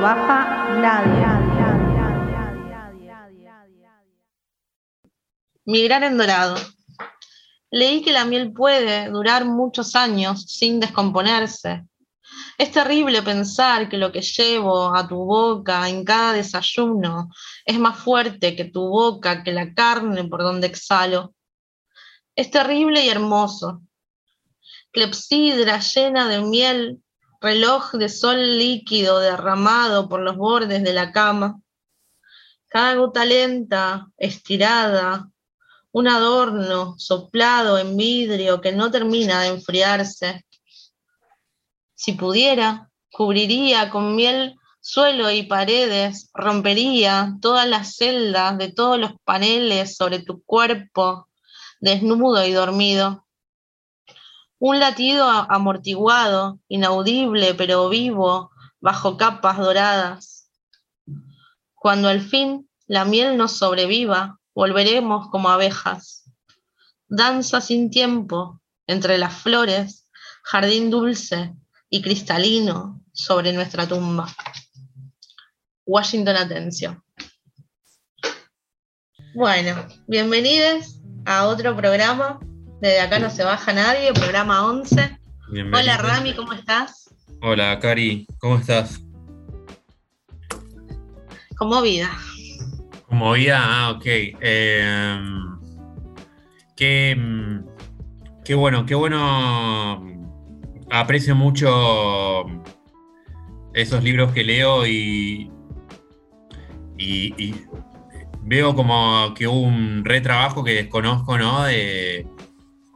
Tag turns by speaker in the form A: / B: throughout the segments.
A: baja nadie.
B: Migrar en dorado. Leí que la miel puede durar muchos años sin descomponerse. Es terrible pensar que lo que llevo a tu boca en cada desayuno es más fuerte que tu boca, que la carne por donde exhalo. Es terrible y hermoso. Clepsidra llena de miel, reloj de sol líquido derramado por los bordes de la cama. Cada gota lenta, estirada, un adorno soplado en vidrio que no termina de enfriarse. Si pudiera, cubriría con miel suelo y paredes, rompería todas las celdas de todos los paneles sobre tu cuerpo, desnudo y dormido. Un latido amortiguado, inaudible pero vivo, bajo capas doradas. Cuando al fin la miel nos sobreviva, volveremos como abejas. Danza sin tiempo entre las flores, jardín dulce y cristalino sobre nuestra tumba. Washington Atención. Bueno, bienvenidos a otro programa. Desde acá no se baja nadie, programa 11. Hola Rami, ¿cómo estás?
C: Hola Cari, ¿cómo estás?
B: Como vida.
C: Como vida, ah, ok. Em, qué, qué bueno, qué bueno. Aprecio mucho esos libros que leo y, y, veo como que hubo un retrabajo que desconozco, ¿no? De,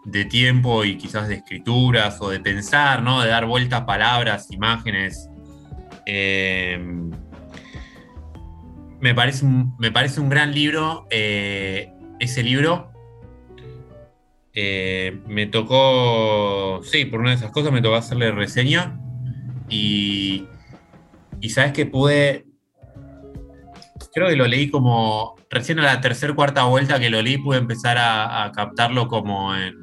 C: de, tiempo y quizás de escrituras o de pensar, ¿no? De dar vueltas a palabras, imágenes. Eh, me parece un, me parece un gran libro eh, ese libro. Eh, me tocó, sí, por una de esas cosas me tocó hacerle reseña y, y sabes que pude, creo que lo leí como, recién a la tercera, cuarta vuelta que lo leí pude empezar a, captarlo como en,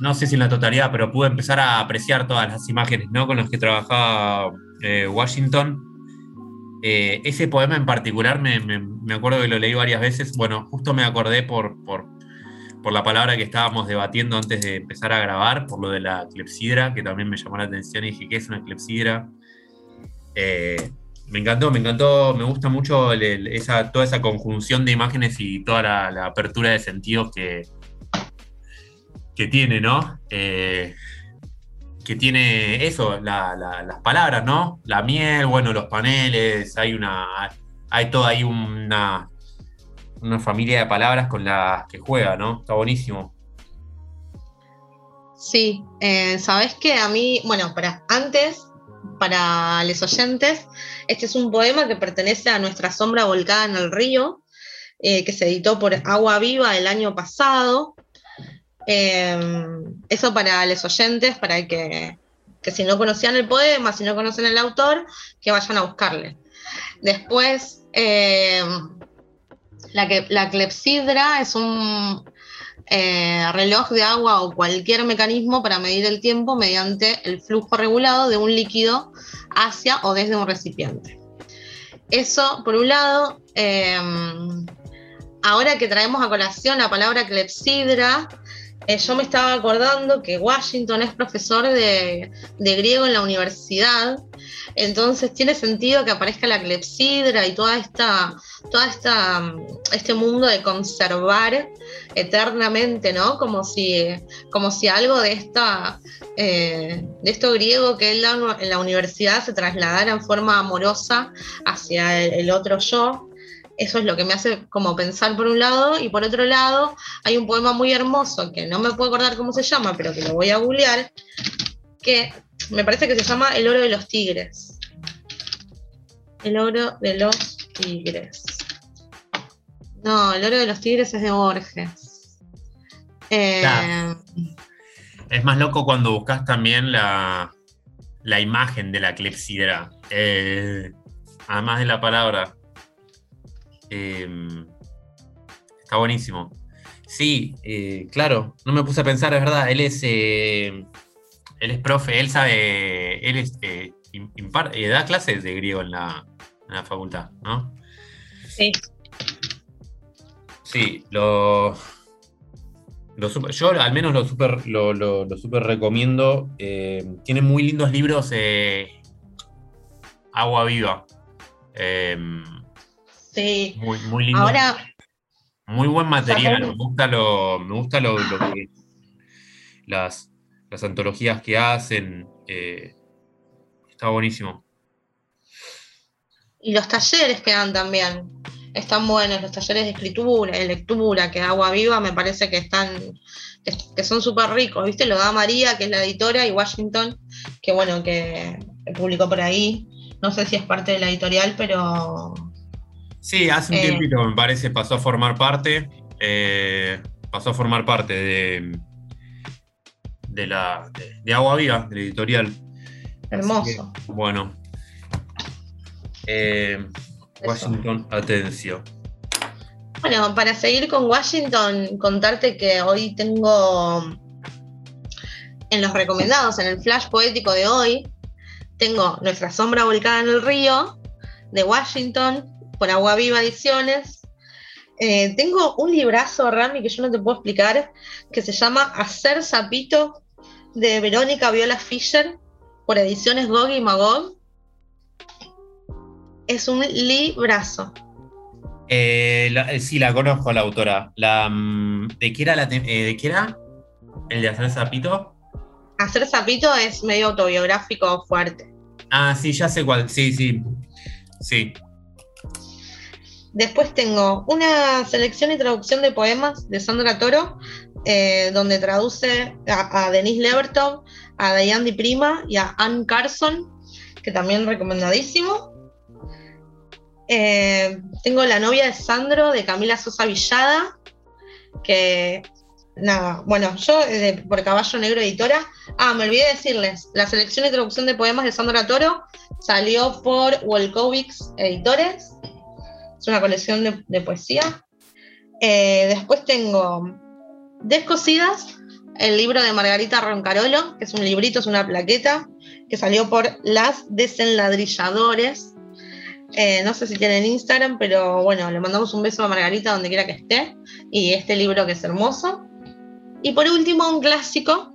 C: no sé si en la totalidad, pero pude empezar a apreciar todas las imágenes ¿no? con las que trabajaba eh, Washington eh, ese poema en particular me, acuerdo que lo leí varias veces. Bueno, justo me acordé por, por, la palabra que estábamos debatiendo antes de empezar a grabar, por lo de la clepsidra, que también me llamó la atención y dije, ¿qué es una clepsidra? Eh, me encantó, me encantó, me gusta mucho esa, toda esa conjunción de imágenes y toda la, apertura de sentidos que, que tiene, ¿no? Eh, que tiene eso, las palabras, ¿no? La miel, bueno, los paneles, hay una. Hay toda ahí una, una familia de palabras con las que juega, ¿no? Está buenísimo.
B: Sí, eh, sabes que a mí, bueno, para antes, para los oyentes, este es un poema que pertenece a Nuestra sombra volcada en el río, eh, que se editó por Agua Viva el año pasado. Em, eso para los oyentes, para que, si no conocían el poema, si no conocen el autor, que vayan a buscarle. Después, em, la, que, la clepsidra es un eh, reloj de agua o cualquier mecanismo para medir el tiempo mediante el flujo regulado de un líquido hacia o desde un recipiente. Eso, por un lado, em, ahora que traemos a colación la palabra clepsidra, eh, yo me estaba acordando que Washington es profesor de, griego en la universidad, entonces tiene sentido que aparezca la clepsidra y toda esta, toda esta, mm, este mundo de conservar eternamente, ¿no? Como si, como si algo de esta, eh, de esto griego que él en la universidad se trasladara en forma amorosa hacia el otro yo eso es lo que me hace como pensar por un lado, y por otro lado hay un poema muy hermoso que no me puedo acordar cómo se llama, pero que lo voy a googlear, que me parece que se llama El oro de los tigres. El oro de los tigres. No, el oro de los tigres es de Borges.
C: Eh, es más loco cuando buscas también la, imagen de la clepsidra. Eh, además de la palabra. Em, está buenísimo. Sí, eh, claro, no me puse a pensar, es verdad, él es, eh, él es profe, él sabe, él es, eh, im- impar- da clases de griego en la, en la facultad, ¿no?
B: Sí.
C: Sí, lo, lo super- yo al menos lo super, lo, lo- lo super recomiendo. Eh, tiene muy lindos libros. eh, Agua Viva. Eh,
B: Sí.
C: muy, muy lindo.
B: Ahora,
C: Muy buen material. Me gusta lo, me gusta lo, lo que las, las antologías que hacen. eh, está buenísimo.
B: y los talleres que dan también están buenos, los talleres de escritura, de lectura, que da Agua Viva me parece que están, que, que son súper ricos, ¿viste? Lo da María, que es la editora, y Washington, que bueno, que publicó por ahí. No sé si es parte de la editorial, pero
C: Sí, hace un
B: Eh.
C: tiempito me parece pasó a formar parte. eh, pasó a formar parte de, de la de, de Agua Viva, de la editorial.
B: hermoso.
C: Que, bueno. Eh, Washington, atención.
B: Bueno, para seguir con Washington, contarte que hoy tengo en los recomendados, en el flash poético de hoy, tengo Nuestra sombra volcada en el río, de Washington, por Agua Viva Ediciones. Eh, tengo un librazo, Rami, que yo no te puedo explicar, que se llama Hacer Sapito, de Verónica Viola Fischer, por Ediciones Gog y Magog. Es un librazo.
C: Eh, la- eh, sí, la conozco a la autora. La, mm, ¿de, qué era la eh, ¿De qué era? ¿El de hacer zapito?
B: Hacer sapito es medio autobiográfico fuerte.
C: Ah, sí, ya sé cuál. Sí, sí. Sí.
B: Después tengo una selección y traducción de poemas de Sandra Toro, eh, donde traduce a, a Denise Levertov, a Diane Di Prima y a Ann Carson, que también recomendadísimo. Eh, tengo La novia de Sandro, de Camila Sosa Villada, que nada, bueno, yo eh, por Caballo Negro Editora. Ah, me olvidé decirles, la selección y traducción de poemas de Sandra Toro salió por Wolkovics Editores. Es una colección de, de poesía. Eh, después tengo Descosidas, el libro de Margarita Roncarolo, que es un librito, es una plaqueta, que salió por Las Desenladrilladores. Eh, no sé si tienen Instagram, pero bueno, le mandamos un beso a Margarita donde quiera que esté. Y este libro que es hermoso. Y por último, un clásico.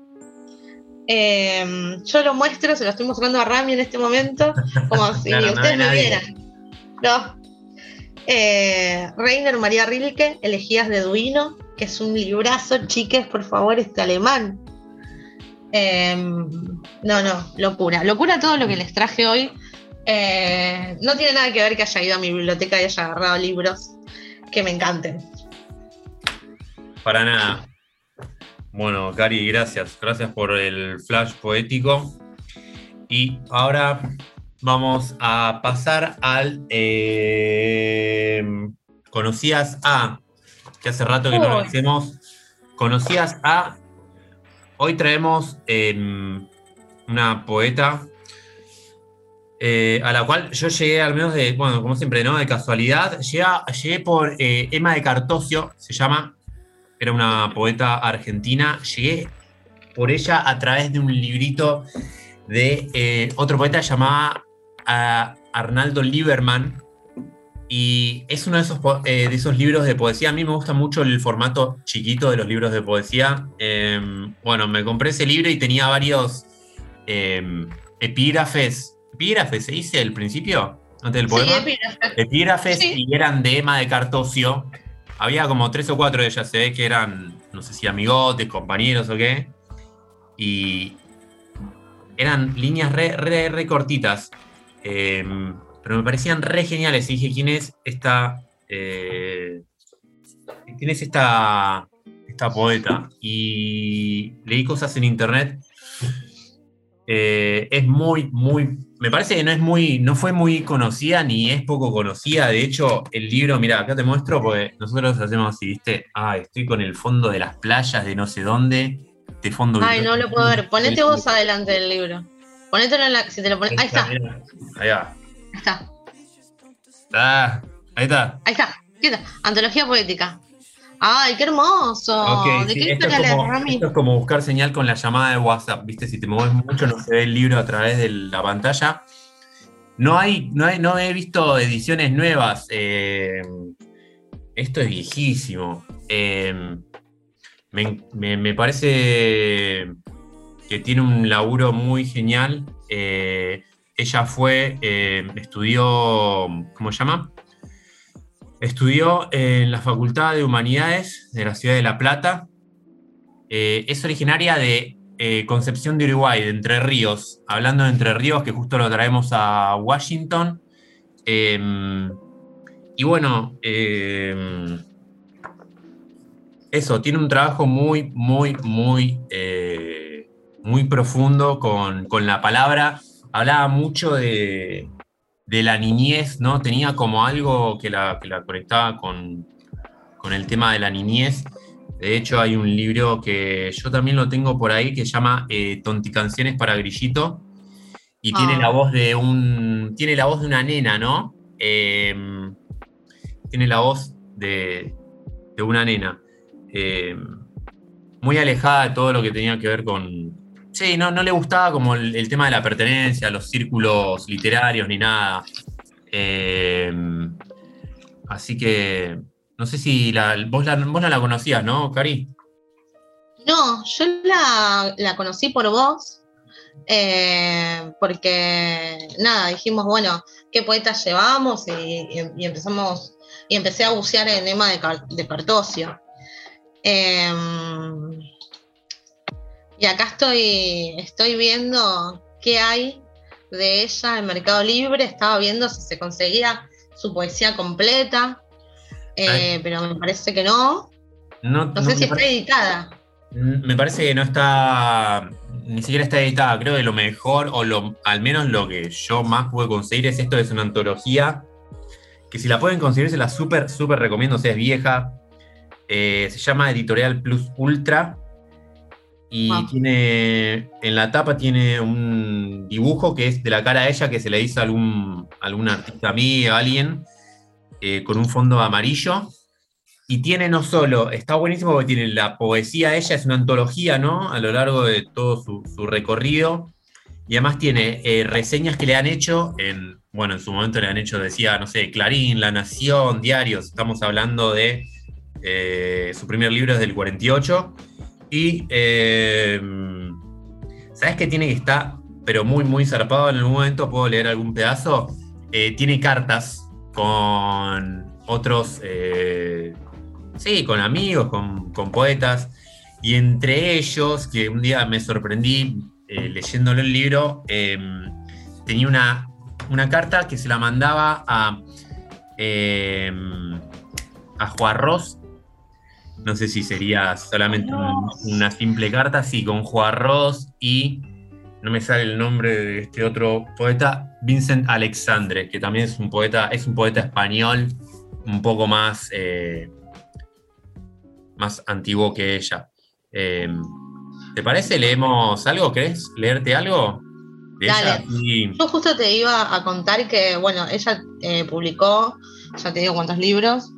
B: Eh, yo lo muestro, se lo estoy mostrando a Rami en este momento, como si
C: Claro,
B: ustedes me vieran. No. Eh, Reiner María Rilke, Elegías de Duino, que es un librazo, chiques, por favor, este alemán. Eh, no, no, locura. Locura todo lo que les traje hoy. Eh, no tiene nada que ver que haya ido a mi biblioteca y haya agarrado libros que me encanten.
C: Para nada. Bueno, Cari, gracias. Gracias por el flash poético. Y ahora vamos a pasar al. eh, conocías a. Que hace rato que no lo hacemos. Conocías a. Hoy traemos eh, una poeta. eh, a la cual yo llegué al menos de, bueno, como siempre, ¿no? De casualidad. Llegué, llegué por eh, Emma de Cartosio, se llama, era una poeta argentina. Llegué por ella a través de un librito de eh, otro poeta llamado ah, Arnaldo Lieberman. Y es uno de esos, eh, de esos libros de poesía. A mí me gusta mucho el formato chiquito de los libros de poesía. Eh, bueno, me compré ese libro y tenía varios eh, epígrafes. ¿Epígrafes se dice al principio? Antes del poema
B: Sí, epígrafe.
C: epígrafes
B: Sí.
C: y eran de Emma de Cartosio. Había como tres o cuatro de ellas, se ve que eran, no sé si amigotes, compañeros o qué. Y eran líneas re, re, re cortitas. Eh, pero me parecían re geniales. Y dije, ¿quién es esta. eh, ¿Quién es esta, esta poeta? Y leí cosas en internet. Eh, es muy, muy. Me parece que no es muy. No fue muy conocida ni es poco conocida. De hecho, el libro, mira, acá te muestro, porque nosotros hacemos así, ¿viste? Ah, estoy con el fondo de las playas de no sé dónde. De fondo.
B: Ay, no lo puedo ver. Ponete vos adelante del libro. Ponételo en la. Si te lo pones. Ahí está, ahí
C: Mira, Ahí va.
B: está.
C: Ah, ahí está.
B: Ahí está. ¿Qué está? Antología poética. ¡Ay, qué hermoso! ¿De
C: sí,
B: qué
C: esto, es como, esto es como buscar señal con la llamada de WhatsApp, ¿viste? Si te mueves mucho no se ve el libro a través de la pantalla. No hay, no hay, no he visto ediciones nuevas. eh, esto es viejísimo. Eh, me, me- me parece tiene un laburo muy genial. Eh, ella fue, eh, estudió, ¿cómo se llama? Estudió en la Facultad de Humanidades de la ciudad de La Plata. Eh, es originaria de Concepción de Uruguay, de Entre Ríos. Hablando de Entre Ríos, que justo lo traemos a Washington. Eh, y bueno, eh, eso, tiene un trabajo muy, muy, muy, muy profundo con, con la palabra. Hablaba mucho de, de la niñez, ¿no? Tenía como algo que la, que la conectaba con, con el tema de la niñez. De hecho, hay un libro que yo también lo tengo por ahí que se llama eh, Tonticanciones para Grillito. Y tiene
B: Ah.
C: la voz de un. Tiene la voz de una nena, ¿no? Eh, tiene la voz de, de una nena. Eh, muy alejada de todo lo que tenía que ver con. Sí, no, no le gustaba como el, el tema de la pertenencia, los círculos literarios ni nada. Eh, así que. No sé si vos, la, vos no la conocías, ¿no, Cari?
B: No, yo la, la conocí por vos, eh, porque nada, dijimos, bueno, ¿qué poetas llevamos? Y, y- empezamos, y empecé a bucear en Emma de, de Cartosio. Eh, y acá estoy, estoy viendo qué hay de ella en Mercado Libre, estaba viendo si se conseguía su poesía completa, eh, pero me parece que no.
C: No,
B: sé si está editada.
C: Me parece que no está, ni siquiera está editada. Creo que lo mejor, o lo, al menos lo que yo más pude conseguir es esto, es una antología, que si la pueden conseguir se la súper, súper recomiendo, o sea, es vieja. Eh, se llama Editorial Plus Ultra. Y tiene, en la tapa tiene un dibujo que es de la cara de ella que se le hizo a algún, algún artista a mí, a alguien, eh, con un fondo amarillo. Y tiene no solo, está buenísimo porque tiene la poesía de ella, es una antología, ¿no? A lo largo de todo su, su recorrido. Y además tiene eh, reseñas que le han hecho en, bueno, en su momento le han hecho, decía, no sé, Clarín, La Nación, diarios. Estamos hablando de eh, su primer libro es del 48. Y, eh, ¿sabes qué tiene que estar, pero muy, muy zarpado en algún momento? ¿Puedo leer algún pedazo? Eh, tiene cartas con otros, eh, sí, con amigos, con, con poetas. Y entre ellos, que un día me sorprendí eh, leyéndolo el libro, eh, tenía una, una carta que se la mandaba a, eh, a Juarros. No sé si sería solamente un- una simple carta, sí, con Juarros y no me sale el nombre de este otro poeta, Vincent Alexandre, que también es un poeta, es un poeta español un poco más, eh, más antiguo que ella. Eh, ¿Te parece? ¿Leemos algo? ¿Querés leerte algo? De
B: Dale.
C: ella? Sí.
B: Yo justo te iba a contar que, bueno, ella eh, publicó, ya te digo cuántos libros.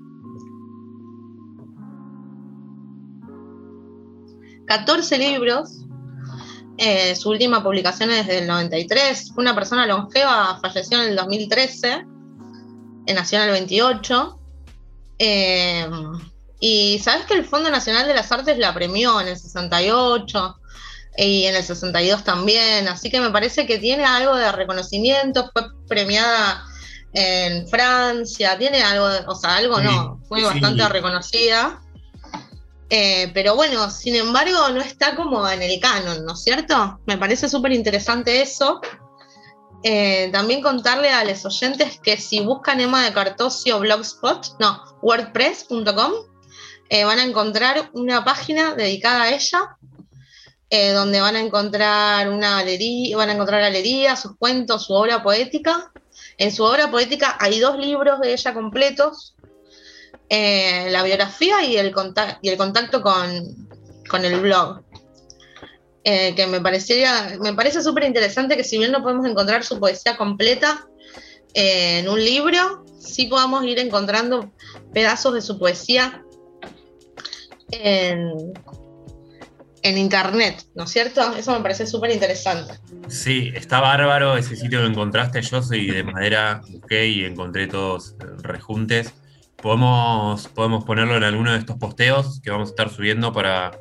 B: 14 libros. Eh, su última publicación es del 93. Fue una persona longeva, falleció en el 2013. eh, nació en el 28. Eh, y sabes que el Fondo Nacional de las Artes la premió en el 68 y en el 62 también, así que me parece que tiene algo de reconocimiento, fue premiada en Francia, tiene algo, de- o sea, algo no, fue
C: sí.
B: bastante reconocida. Eh, pero bueno, sin embargo, no está como en el canon, ¿no es cierto? Me parece súper interesante eso. Eh, también contarle a los oyentes que si buscan Emma de Cartosio Blogspot, no, wordpress.com, eh, van a encontrar una página dedicada a ella, donde van a encontrar una galería, van a encontrar galerías, sus cuentos, su obra poética. En su obra poética hay dos libros de ella completos, eh, la biografía y el, contacto con, el blog. Eh, que me parecería, me parece súper interesante que si bien no podemos encontrar su poesía completa eh, en un libro, sí podamos ir encontrando pedazos de su poesía en, internet, ¿no es cierto? Eso me parece súper interesante.
C: Sí, está bárbaro ese sitio que encontraste. Yo soy de madera, busqué y encontré todos rejuntes. Podemos, podemos ponerlo en alguno de estos posteos que vamos a estar subiendo para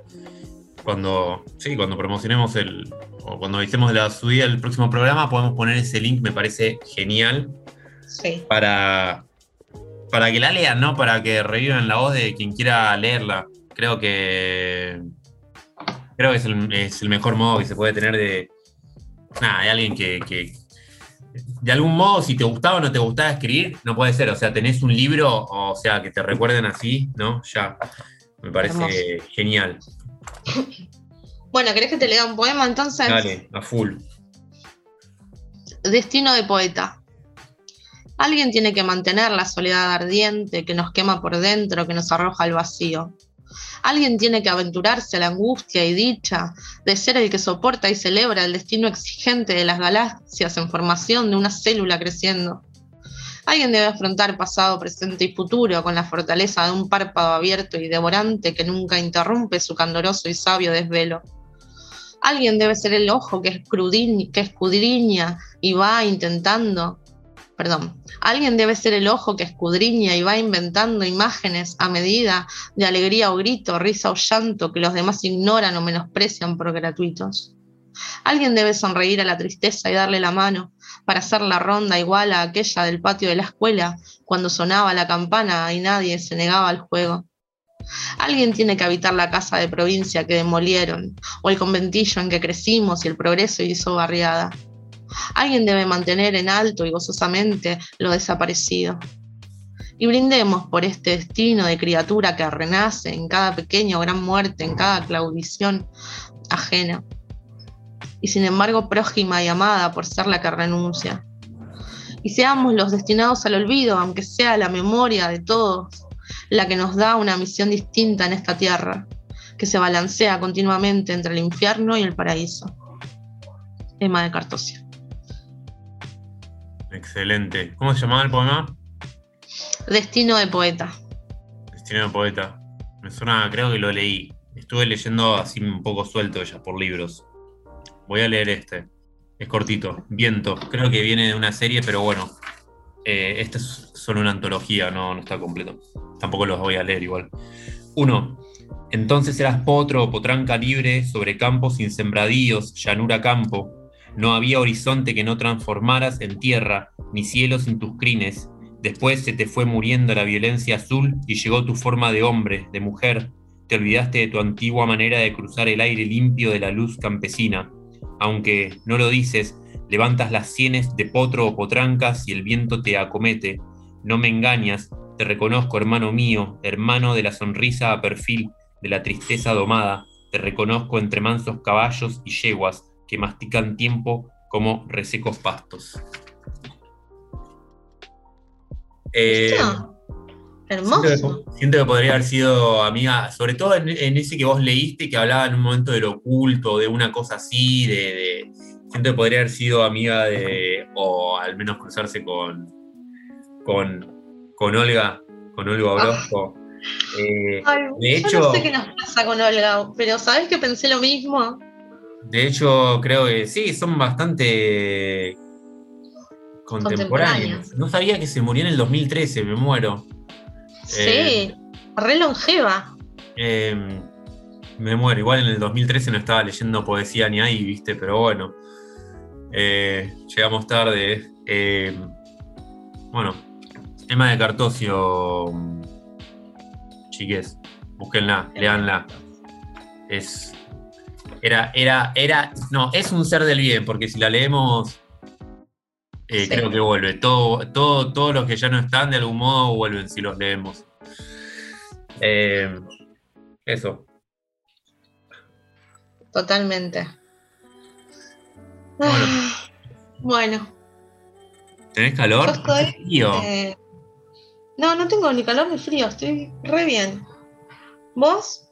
C: cuando, sí, cuando promocionemos el, o cuando hicimos la subida del próximo programa, podemos poner ese link, me parece genial.
B: Sí.
C: Para, para que la lean, ¿no? Para que revivan la voz de quien quiera leerla. Creo que creo que es el, es el mejor modo que se puede tener de, nada, de alguien que, que, de algún modo, si te gustaba o no te gustaba escribir, no puede ser. O sea, tenés un libro, o sea, que te recuerden así, ¿no? Ya. Me parece
B: Hermoso.
C: genial.
B: Bueno, ¿querés que te lea un poema entonces?
C: Dale, a full.
B: Destino de poeta. Alguien tiene que mantener la soledad ardiente que nos quema por dentro, que nos arroja al vacío. Alguien tiene que aventurarse a la angustia y dicha de ser el que soporta y celebra el destino exigente de las galaxias en formación de una célula creciendo. Alguien debe afrontar pasado, presente y futuro con la fortaleza de un párpado abierto y devorante que nunca interrumpe su candoroso y sabio desvelo. Alguien debe ser el ojo que, escudriña y va intentando perdón, alguien debe ser el ojo que escudriña y va inventando imágenes a medida de alegría o grito, risa o llanto que los demás ignoran o menosprecian por gratuitos. Alguien debe sonreír a la tristeza y darle la mano para hacer la ronda igual a aquella del patio de la escuela cuando sonaba la campana y nadie se negaba al juego. Alguien tiene que habitar la casa de provincia que demolieron, o el conventillo en que crecimos y el progreso hizo barriada. Alguien debe mantener en alto y gozosamente lo desaparecido. Y brindemos por este destino de criatura que renace en cada pequeña o gran muerte, en cada claudición ajena. Y sin embargo prójima y amada por ser la que renuncia. Y seamos los destinados al olvido, aunque sea la memoria de todos la que nos da una misión distinta en esta tierra, que se balancea continuamente entre el infierno y el paraíso. Emma de Cartosio.
C: Excelente. ¿Cómo se llamaba el poema?
B: Destino de poeta.
C: Destino de poeta. Me suena, creo que lo leí. Estuve leyendo así un poco suelto ya por libros. Voy a leer este. Es cortito. Viento. Creo que viene de una serie, pero bueno. Eh, este es solo una antología, no, no está completo. Tampoco los voy a leer igual. Uno. Entonces eras potro o potranca libre sobre campos sin sembradíos, llanura campo. No había horizonte que no transformaras en tierra, ni cielo sin tus crines. Después se te fue muriendo la violencia azul y llegó tu forma de hombre, de mujer. Te olvidaste de tu antigua manera de cruzar el aire limpio de la luz campesina. Aunque no lo dices, levantas las sienes de potro o potrancas y el viento te acomete. No me engañas, te reconozco, hermano mío, hermano de la sonrisa a perfil, de la tristeza domada. Te reconozco entre mansos caballos y yeguas que mastican tiempo como resecos pastos. Eh,
B: Hermoso.
C: que, siento que podría haber sido amiga, sobre todo en, en ese que vos leíste, que hablaba en un momento del oculto, de una cosa así, de, de- siento que podría haber sido amiga de, o al menos cruzarse con, con, con Olga, con Olga Orozco. Eh,
B: Ay,
C: de
B: yo
C: hecho-
B: no sé qué nos pasa con Olga, pero ¿sabes que pensé lo mismo?
C: De hecho, creo que sí, son bastante contemporáneos. No sabía que se murió en el 2013, me muero.
B: Sí,
C: Eh.
B: re longeva.
C: Eh, me muero. Igual en el 2013 no estaba leyendo poesía ni ahí, viste, pero bueno. Eh, llegamos tarde. Eh, bueno, Emma de Cartosio, chiques, búsquenla, leanla. Es. Era, era, era. No, es un ser del bien, porque si la leemos. eh,
B: Sí.
C: Creo que vuelve. Todo, todo, todos los que ya no están, de algún modo, vuelven si los leemos. Eh, eso.
B: Totalmente.
C: Bueno.
B: Ah, Bueno,
C: ¿Tenés calor?
B: Yo estoy,
C: Hace frío.
B: eh, no, no tengo ni calor ni frío, estoy re bien. ¿Vos?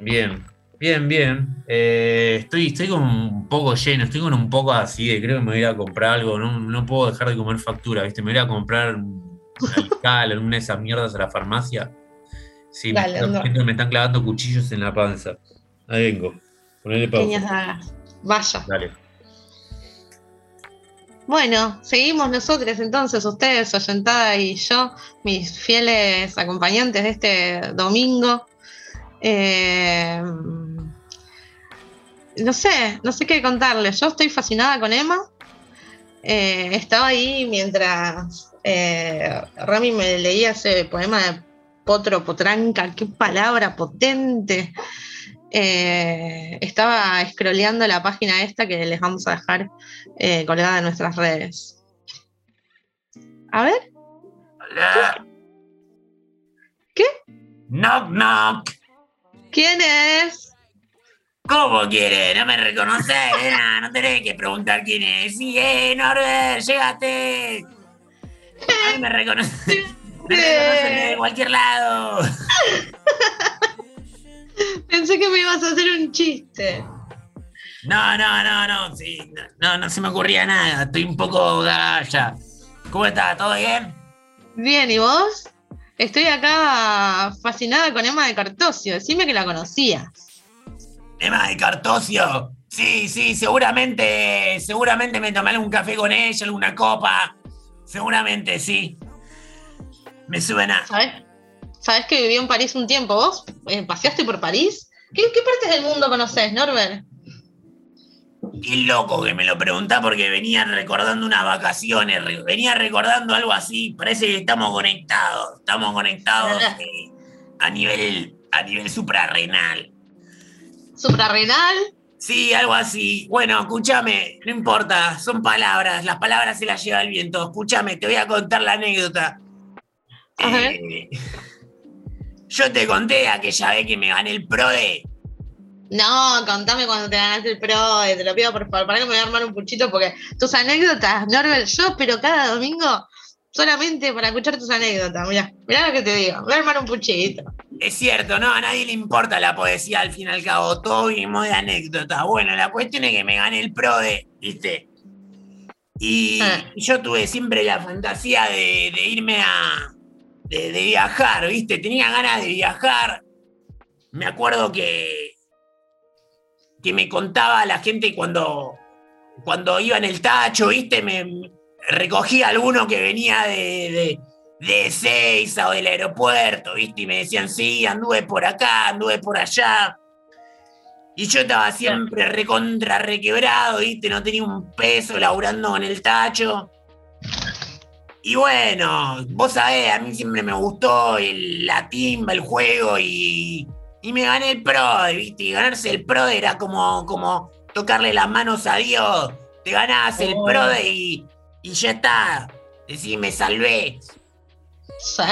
C: Bien, bien, bien. Eh, estoy, estoy con un poco lleno, estoy con un poco así de creo que me voy a ir a comprar algo. No, no puedo dejar de comer factura, ¿viste? Me voy a comprar un alcal, una de esas mierdas a la farmacia. Sí, me,
B: Dale,
C: están- siento que me están clavando cuchillos en la panza. Ahí vengo. Ponele
B: Pequeñas
C: pausa.
B: dagas. Vaya.
C: Dale.
B: Bueno, seguimos nosotros entonces, ustedes, Oyentada y yo, mis fieles acompañantes de este domingo. Eh, no sé, no sé qué contarles. Yo estoy fascinada con Emma. Eh, estaba ahí mientras eh, Rami me leía ese poema de Potro Potranca, qué palabra potente. Eh, estaba scrolleando la página esta que les vamos a dejar colgada en nuestras redes. A ver,
D: Hola.
B: ¿Qué?
D: Knock, knock.
B: ¿quién es?
D: ¿Cómo quiere? ¿No me reconoces? nena? No tenés que preguntar quién es. Sí, eh, Norbert, llegaste. Ay, me reconoces. Me reconocen de cualquier lado.
B: Pensé que me ibas a hacer un chiste.
D: No, no, no, no. Sí, no, no, no se me ocurría nada. Estoy un poco galla. ¿Cómo estás? ¿Todo bien?
B: Bien, ¿y vos? Estoy acá fascinada con Emma de Cartosio. Decime que la conocías.
D: Emma de Cartosio. Sí, sí, seguramente, seguramente me tomé algún café con ella, alguna copa. Seguramente, sí. Me suena.
B: ¿Sabés que vivió en París un tiempo? ¿Vos eh, paseaste por París? ¿Qué, qué partes del mundo conocés, Norbert?
D: Qué loco que me lo preguntá porque venía recordando unas vacaciones, venía recordando algo así. Parece que estamos conectados, estamos conectados eh, a nivel, a nivel suprarrenal.
B: ¿Suprarrenal?
D: Sí, algo así. Bueno, escúchame, no importa, son palabras, las palabras se las lleva el viento. Escúchame, te voy a contar la anécdota. Eh, yo te conté aquella vez que me gané el PRODE.
B: No, contame cuando te ganaste el pro, eh, te lo pido por favor, para que me voy a armar un puchito porque tus anécdotas, Norbert, yo pero cada domingo solamente para escuchar tus anécdotas, mirá, mirá lo que te digo, voy a armar un puchito.
D: Es cierto, no, a nadie le importa la poesía al fin y al cabo, todo vivimos de anécdotas. Bueno, la cuestión es que me gané el PRODE, ¿viste? Y
B: Ah.
D: yo tuve siempre la fantasía de, de irme a. De, de viajar, ¿viste? Tenía ganas de viajar. Me acuerdo que. que me contaba la gente cuando. cuando iba en el tacho, ¿viste? Me recogía alguno que venía de, de, de Ezeiza o del aeropuerto, ¿viste? Y me decían, sí, anduve por acá, anduve por allá. Y yo estaba siempre recontra requebrado, ¿viste? No tenía un peso laburando en el tacho. Y bueno, vos sabés, a mí siempre me gustó el- la timba, el juego y, y me gané el pro, ¿viste? Y ganarse el pro era como, como tocarle las manos a Dios. Te ganás el
B: Oh.
D: pro y, y ya está. Decís, me salvé.
B: Sí.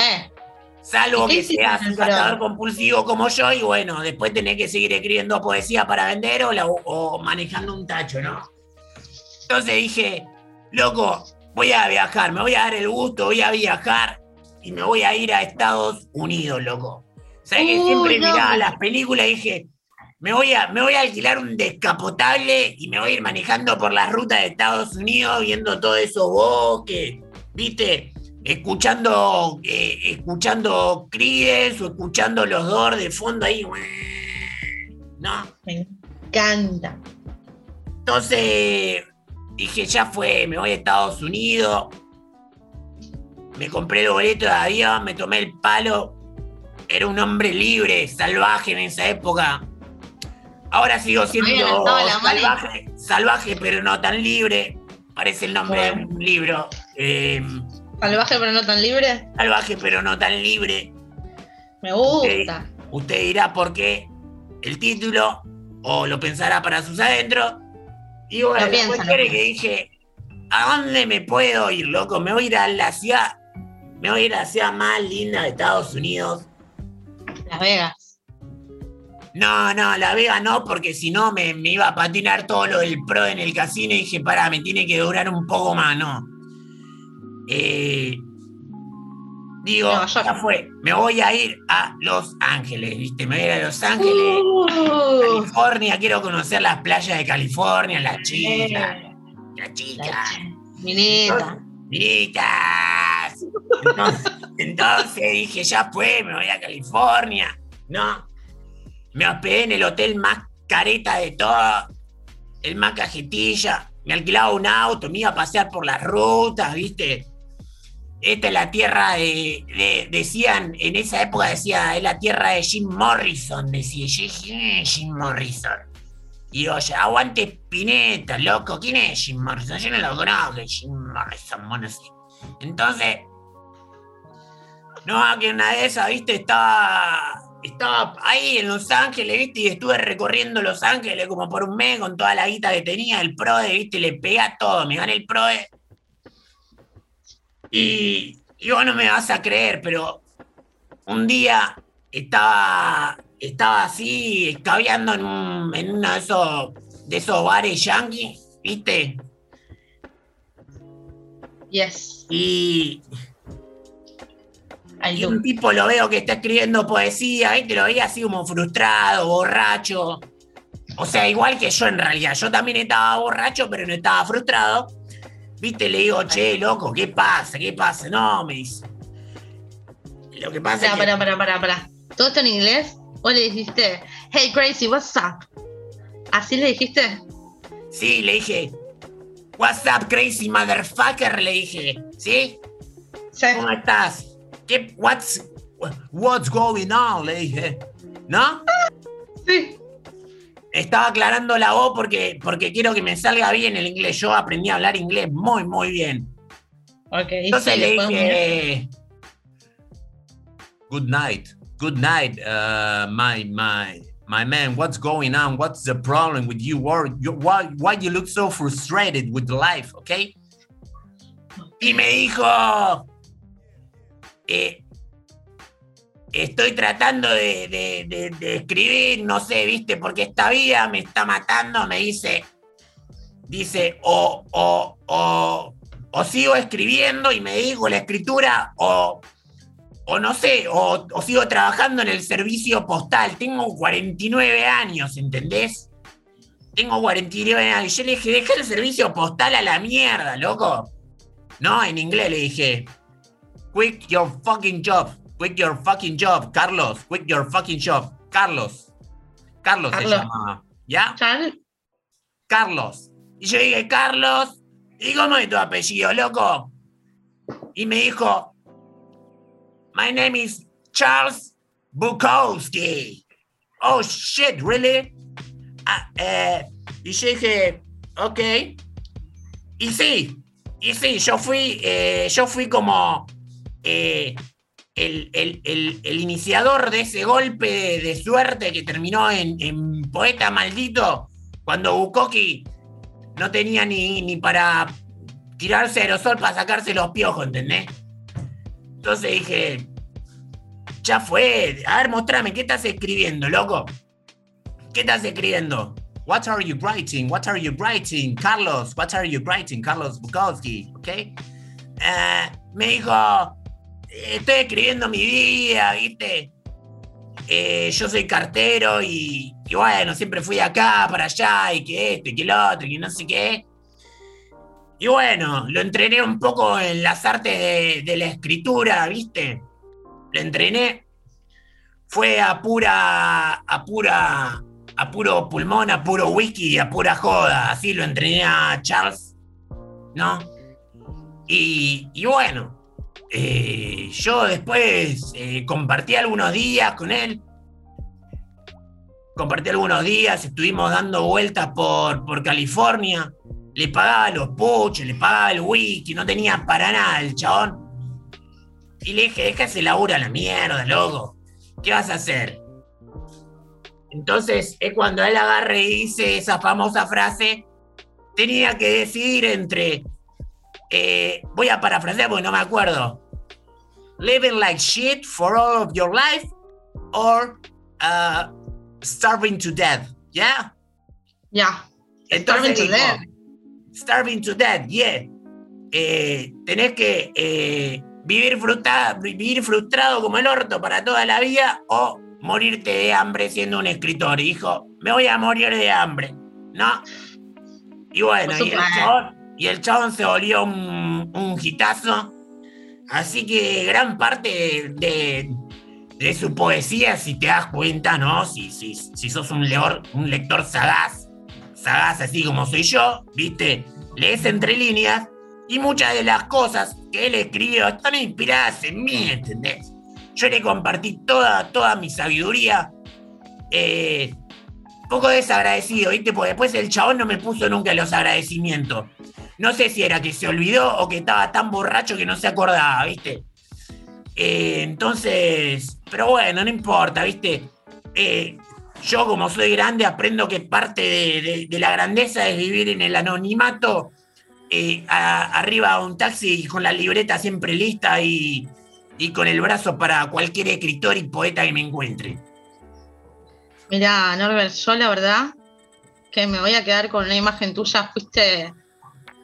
D: Salvo
B: ¿Y qué
D: que seas un cazador
B: pro?
D: compulsivo como yo y bueno, después tenés que seguir escribiendo poesía para vender o, la- o manejando un tacho, ¿no? Entonces dije, loco, voy a viajar, me voy a dar el gusto, voy a viajar y me voy a ir a Estados Unidos, loco. ¿Sabes que siempre
B: no.
D: miraba las películas y dije, me voy, a, me voy a alquilar un descapotable y me voy a ir manejando por las rutas de Estados Unidos, viendo todos esos bosques, ¿viste? Escuchando, eh, escuchando Creedence o escuchando los Doors de fondo ahí, ¿no?
B: Me encanta.
D: Entonces dije, ya fue, me voy a Estados Unidos. Me compré el boleto de avión, me tomé el palo. Era un hombre libre, salvaje en esa época. Ahora sigo siendo salvaje, salvaje, pero no tan libre. Parece el nombre de un libro. Eh,
B: Salvaje pero no tan libre.
D: salvaje, pero no tan libre.
B: Me gusta.
D: Usted dirá por qué el título, o lo pensará para sus adentros. Y bueno,
B: piensa,
D: que dije, ¿a dónde me puedo ir, loco? Me voy a ir a la ciudad, me voy a ir a la ciudad más linda de Estados Unidos.
B: Las Vegas.
D: No, no, La Vega no, porque si no me, me iba a patinar todo lo del pro en el casino y dije, pará, me tiene que durar un poco más, no. Eh, digo, ya fue, me voy a ir a Los Ángeles, ¿viste? Me voy a ir a Los Ángeles.
B: Uh,
D: California, quiero conocer las playas de California, las chicas,
B: eh,
D: las
B: la
D: chicas,
B: ch- Minita.
D: miritas. Entonces, Entonces dije, ya fue, me voy a California. No. Me hospedé en el hotel más careta de todo, el más cajetilla. Me alquilaba un auto, me iba a pasear por las rutas, ¿viste? Esta es la tierra de, de- decían, en esa época decía, es la tierra de Jim Morrison, decía, yo dije, ¿quién es Jim Morrison? Y "Ya, aguante Pineta, loco, ¿quién es Jim Morrison? Yo no lo conozco, Jim Morrison, bueno, sí. Entonces, no, que una de esas, viste, estaba, estaba ahí en Los Ángeles, viste, y estuve recorriendo Los Ángeles como por un mes con toda la guita que tenía, el PRODE, viste, le pegué a todo, me gané el PRODE. Y, y vos no me vas a creer, pero un día estaba, estaba así, escabeando en, un- en uno de esos, de esos bares yankees, viste,
B: Yes.
D: y, Y un tipo lo veo que está escribiendo poesía, ¿viste? Lo veía así como frustrado, borracho. O sea, igual que yo en realidad. Yo también estaba borracho, pero no estaba frustrado. ¿Viste? Le digo, che, loco, ¿qué pasa? ¿Qué pasa? No, me dice. Lo que pasa
B: Pará,
D: es que...
B: pará, pará, pará, pará. ¿Todo esto en inglés? ¿O le dijiste, hey crazy, what's up? ¿Así le dijiste?
D: Sí, le dije, what's up, crazy motherfucker, le dije. ¿Sí?
B: Sí.
D: ¿Cómo estás? ¿Qué, what's, what's going on? Le dije. ¿No?
B: Sí.
D: Estaba aclarando la voz porque, porque quiero que me salga bien el inglés. Yo aprendí a hablar inglés muy, muy bien.
B: Ok.
D: Entonces
B: sí,
D: le dije. Good night. Good night, uh, my, my, my man. What's going on? What's the problem with you- why, why you look so frustrated with life, okay? Y me dijo. Estoy tratando de, escribir, no sé, viste, porque esta vida me está matando, me dice, dice, o, o, o, sigo escribiendo y me a la escritura, o, o no sé, o, o sigo trabajando en el servicio postal. Tengo 49 años, ¿entendés? Tengo 49 años. Yo le dije, deja el servicio postal a la mierda, loco. No, en inglés le dije, quit your fucking job. Quit your fucking job, Carlos. Quit your fucking job. Carlos. Carlos, se
B: Carlos.
D: llama. ¿Ya?
B: Chan,
D: Carlos. Y yo dije, Carlos, ¿y cómo es tu apellido, loco? Y me dijo, My name is Charles Bukowski. Oh, shit, really? Ah, eh, y yo dije, ok. Y sí, y sí, yo fui, eh, yo fui como eh, el, el- el- iniciador de ese golpe de, suerte que terminó en, Poeta Maldito, cuando Bukowski no tenía ni, ni para tirarse aerosol para sacarse los piojos, ¿entendés? Entonces dije, ya fue, a ver, mostrame, ¿qué estás escribiendo, loco? ¿Qué estás escribiendo? What are you writing? What are you writing? Carlos, what are you writing? Carlos Bukowski, ¿ok? Eh, me dijo, estoy escribiendo mi vida, ¿viste? Eh, yo soy cartero y, y bueno, siempre fui acá para allá y que esto y que lo otro y que no sé qué. Y bueno, lo entrené un poco en las artes de, de la escritura, ¿viste? Lo entrené. Fue a pura, a pura, a puro pulmón, a puro whisky a pura joda. Así lo entrené a Charles, ¿no? Y, y bueno, eh, yo después eh, compartí algunos días con él. Compartí algunos días, estuvimos dando vueltas por, por California. Le pagaba los puches, le pagaba el whisky, no tenía para nada el chabón. Y le dije, deja ese laburo a la mierda, loco. ¿Qué vas a hacer? Entonces es cuando él agarra y dice esa famosa frase. Tenía que decidir entre. Eh, voy a parafrasear porque no me acuerdo. Living like shit for all of your life or uh, starving to death. ¿Ya?
B: ya.
D: Entonces
B: Starving to death.
D: Starving to death, yeah. Eh, tenés que eh, vivir, fruta- vivir frustrado como el orto para toda la vida o morirte de hambre siendo un escritor. Y dijo, me voy a morir de hambre, ¿no? Y bueno, y el, chabón, y el chabón se volvió un, un. Así que gran parte de, de su poesía, si te das cuenta, ¿no? Si, si, si sos un, leor, un lector sagaz, sagaz así como soy yo, ¿viste? Lees entre líneas y muchas de las cosas que él escribió están inspiradas en mí, ¿entendés? Yo le compartí toda, toda mi sabiduría. Eh, poco desagradecido, ¿viste? Porque después el chabón no me puso nunca los agradecimientos. No sé si era que se olvidó o que estaba tan borracho que no se acordaba, ¿viste? Eh, entonces, pero bueno, no importa, ¿viste? Eh, yo como soy grande aprendo que parte de, la grandeza es vivir en el anonimato, eh, arriba a un taxi con la libreta siempre lista y, y con el brazo para cualquier escritor y poeta que me encuentre.
B: Mira, Norbert, yo la verdad que me voy a quedar con una imagen tuya, fuiste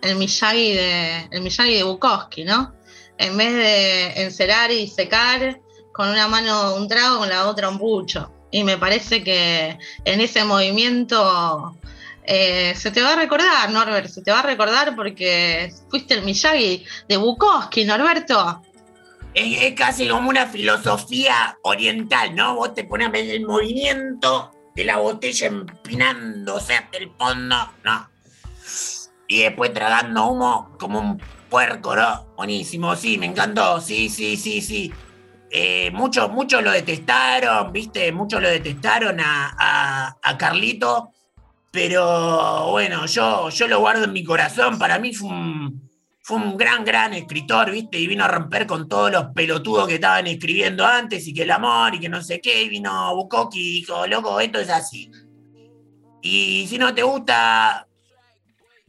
B: el Miyagi de, el Miyagi de Bukowski, ¿no? En vez de encerar y secar, con una mano un trago, con la otra un bucho. Y me parece que en ese movimiento eh, se te va a recordar, Norbert, se te va a recordar porque fuiste el Miyagi de Bukowski, Norberto.
D: Es, casi como una filosofía oriental, ¿no? Vos te pones a ver el movimiento de la botella empinándose hasta el fondo, ¿no? Y después tragando humo como un puerco, ¿no? Buenísimo, sí, me encantó, sí, sí, sí, sí. Eh, muchos, muchos lo detestaron, ¿viste? Muchos lo detestaron a, a, Carlito, pero bueno, yo, yo lo guardo en mi corazón. Para mí fue un, fue un gran, gran escritor, ¿viste? Y vino a romper con todos los pelotudos que estaban escribiendo antes y que el amor y que no sé qué. Y vino Bukowski y dijo, loco, esto es así. Y si no te gusta,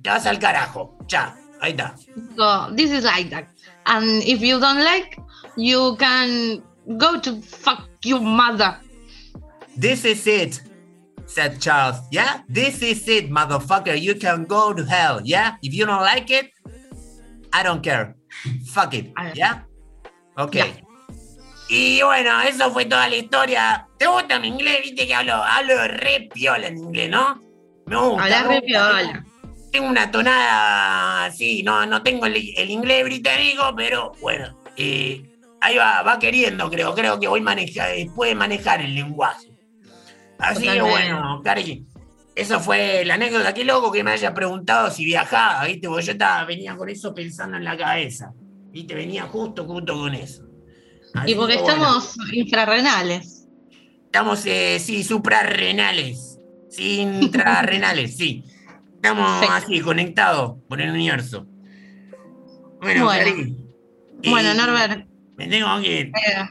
D: te vas al carajo. Ya, ahí está.
B: So, this is like that. And if you don't like, you can go to fuck your mother.
D: This is it, said Charles. Yeah? This is it, motherfucker. You can go to hell. Yeah? If you don't like it, I don't care. Fuck it. ¿Ya? Ok. Y bueno, eso fue toda la historia. ¿Te gusta mi inglés? Viste que hablo, hablo re piola en inglés, ¿no?
B: Me gusta. Habla re piola
D: tengo una tonada, sí, no, no tengo el, inglés británico, pero bueno, eh, ahí va, va queriendo, creo, creo que voy manejar, puede manejar el lenguaje. Así que bueno, Cari, eso fue la anécdota. Qué loco que me haya preguntado si viajaba, ¿viste? Porque yo estaba, venía con eso pensando en la cabeza. ¿Viste? Venía justo, justo con eso.
B: y porque estamos infrarrenales.
D: Estamos, eh, sí, suprarrenales. Sí, intrarrenales, sí. Estamos así, conectados por el universo. Bueno,
B: bueno, Norbert.
D: Me tengo que ir. Eh.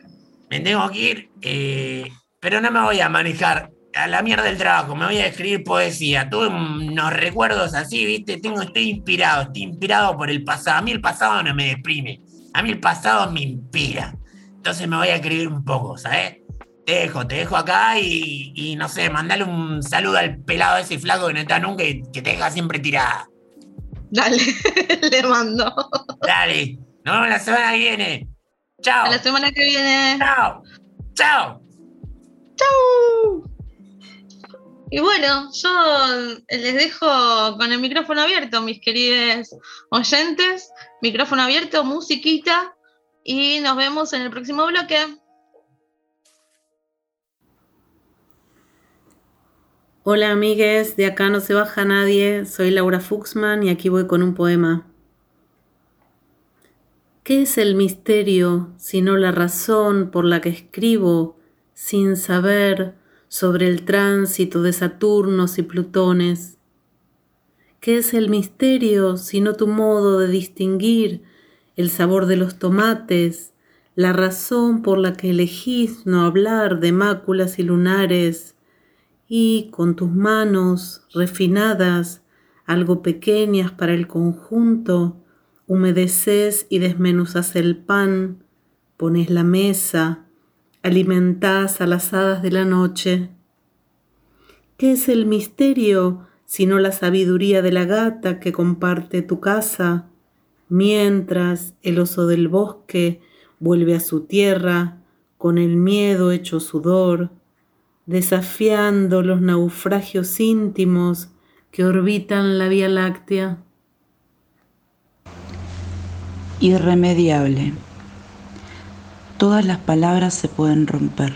D: Me tengo que ir, eh, pero no me voy a manejar a la mierda del trabajo, me voy a escribir poesía. Tuve unos recuerdos así, ¿viste? Tengo, estoy inspirado, estoy inspirado por el pasado. A mí el pasado no me deprime, a mí el pasado me inspira. Entonces me voy a escribir un poco, ¿sabes? Te dejo, te dejo acá y, no sé, mandale un saludo al pelado ese flaco que no está nunca y que te deja siempre tirada.
B: Dale, le mando.
D: Dale, nos vemos la semana que viene. Chao.
B: la semana que viene.
D: Chao. Chao.
B: Chao. Y bueno, yo les dejo con el micrófono abierto, mis queridos oyentes. Micrófono abierto, musiquita. Y nos vemos en el próximo bloque.
E: Hola amigues, de acá no se baja nadie, soy Laura Fuxman y aquí voy con un poema. ¿Qué es el misterio sino la razón por la que escribo sin saber sobre el tránsito de Saturnos y Plutones? ¿Qué es el misterio sino tu modo de distinguir el sabor de los tomates, la razón por la que elegís no hablar de máculas y lunares? Y con tus manos refinadas, algo pequeñas para el conjunto, humedeces y desmenuzas el pan, pones la mesa, alimentás a las hadas de la noche. ¿Qué es el misterio sino la sabiduría de la gata que comparte tu casa, mientras el oso del bosque vuelve a su tierra con el miedo hecho sudor? Desafiando los naufragios íntimos que orbitan la Vía Láctea.
F: Irremediable. Todas las palabras se pueden romper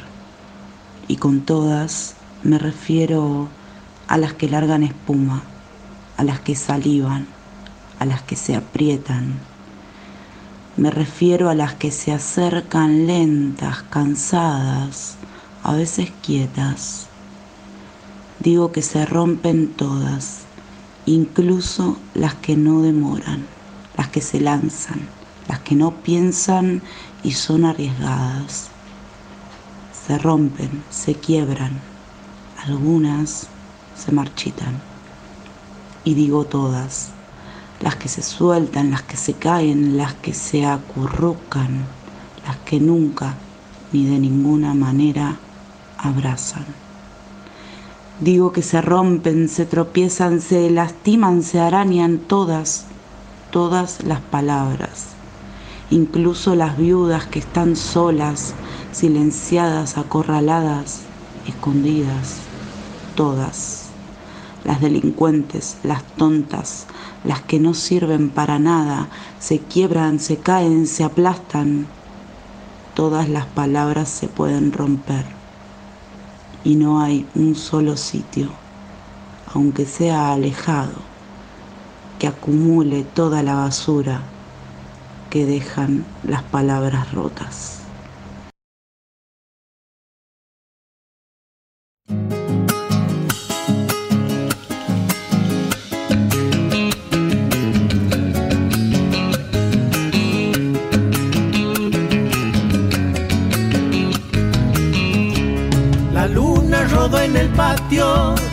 F: y con todas me refiero a las que largan espuma, a las que salivan, a las que se aprietan. Me refiero a las que se acercan lentas, cansadas, a veces quietas. Digo que se rompen todas, incluso las que no demoran, las que se lanzan, las que no piensan y son arriesgadas se rompen, se quiebran, algunas se marchitan. Y digo todas, las que se sueltan, las que se caen, las que se acurrucan, las que nunca ni de ninguna manera abrazan. Digo que se rompen, se tropiezan, se lastiman, se arañan todas, todas las palabras, incluso las viudas que están solas, silenciadas, acorraladas, escondidas, todas, las delincuentes, las tontas, las que no sirven para nada, se quiebran, se caen, se aplastan, todas las palabras se pueden romper y no hay un solo sitio, aunque sea alejado, que acumule toda la basura que dejan las palabras rotas.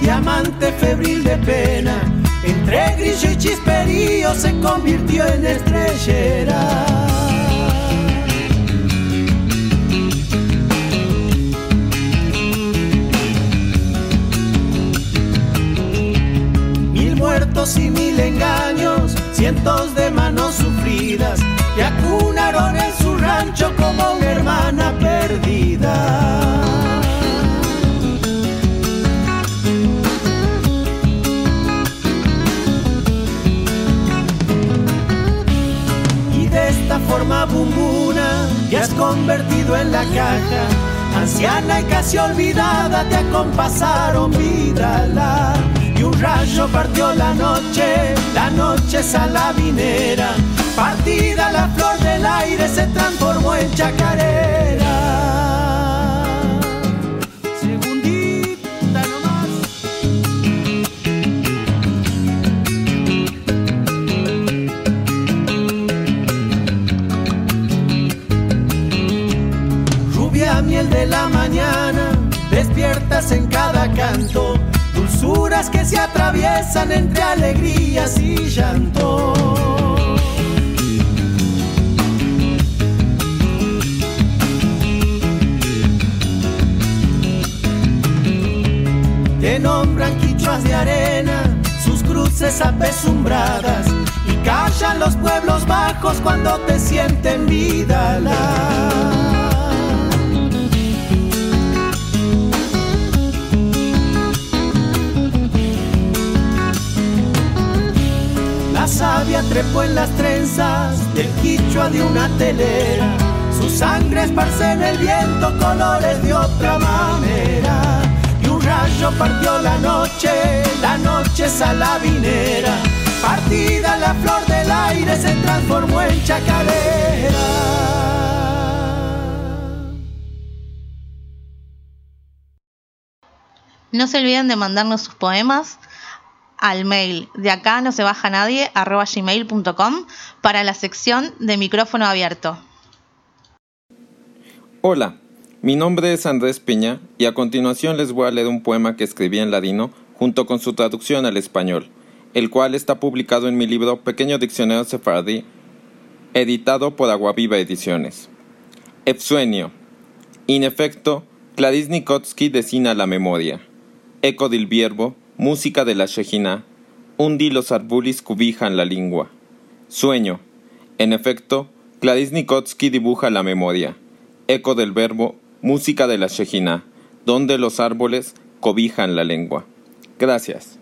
G: Diamante febril de pena, entre grillo y chisperío se convirtió en estrellera. Mil muertos y mil engaños, cientos de manos sufridas, y acunaron en su rancho como una hermana perdida. Convertido en la caja. Anciana y casi olvidada te acompasaron vida y un rayo partió la noche, la noche salabinera. Partida la flor del aire se transformó en chacarera. De la mañana, despiertas en cada canto, dulzuras que se atraviesan entre alegrías y llanto. Te nombran quichuas de arena, sus cruces apesumbradas, y callan los pueblos bajos cuando te sienten vida. La La sabia trepó en las trenzas del quichua de una telera. Su sangre esparce en el viento colores de otra manera. Y un rayo partió la noche, la noche salabinera. Partida la flor del aire se transformó en chacarera.
B: No se olviden de mandarnos sus poemas al mail de acá no se baja nadie arroba gmail.com para la sección de micrófono abierto.
H: Hola, mi nombre es Andrés Piña y a continuación les voy a leer un poema que escribí en ladino junto con su traducción al español, el cual está publicado en mi libro Pequeño Diccionario Sefardí, editado por Aguaviva Ediciones. Efsueño. In efecto, Clarice Nikotsky decina la memoria. Eco del vierbo, Música de la Shejina. Un di los arbulis cubijan la lengua. Sueño. En efecto, Clarice Nikotsky dibuja la memoria. Eco del verbo, música de la Shejina, donde los árboles cobijan la lengua. Gracias.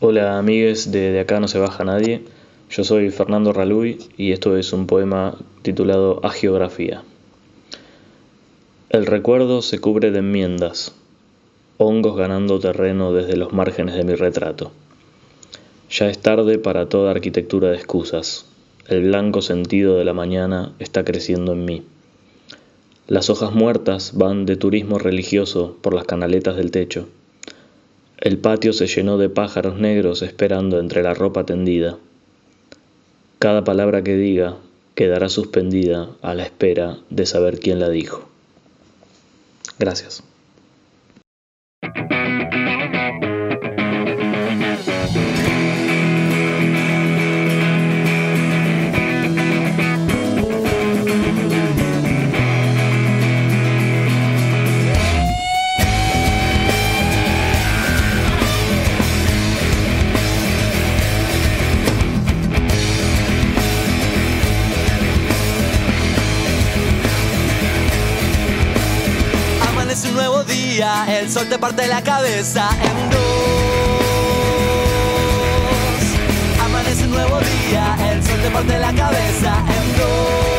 I: Hola amigos de Acá No Se Baja Nadie. Yo soy Fernando Raluy y esto es un poema titulado Agiografía. El recuerdo se cubre de enmiendas, hongos ganando terreno desde los márgenes de mi retrato. Ya es tarde para toda arquitectura de excusas. El blanco sentido de la mañana está creciendo en mí. Las hojas muertas van de turismo religioso por las canaletas del techo. El patio se llenó de pájaros negros esperando entre la ropa tendida. Cada palabra que diga quedará suspendida a la espera de saber quién la dijo. Gracias.
J: Amanece el sol te parte la cabeza en dos. Amanece un nuevo día, el sol te parte la cabeza en dos.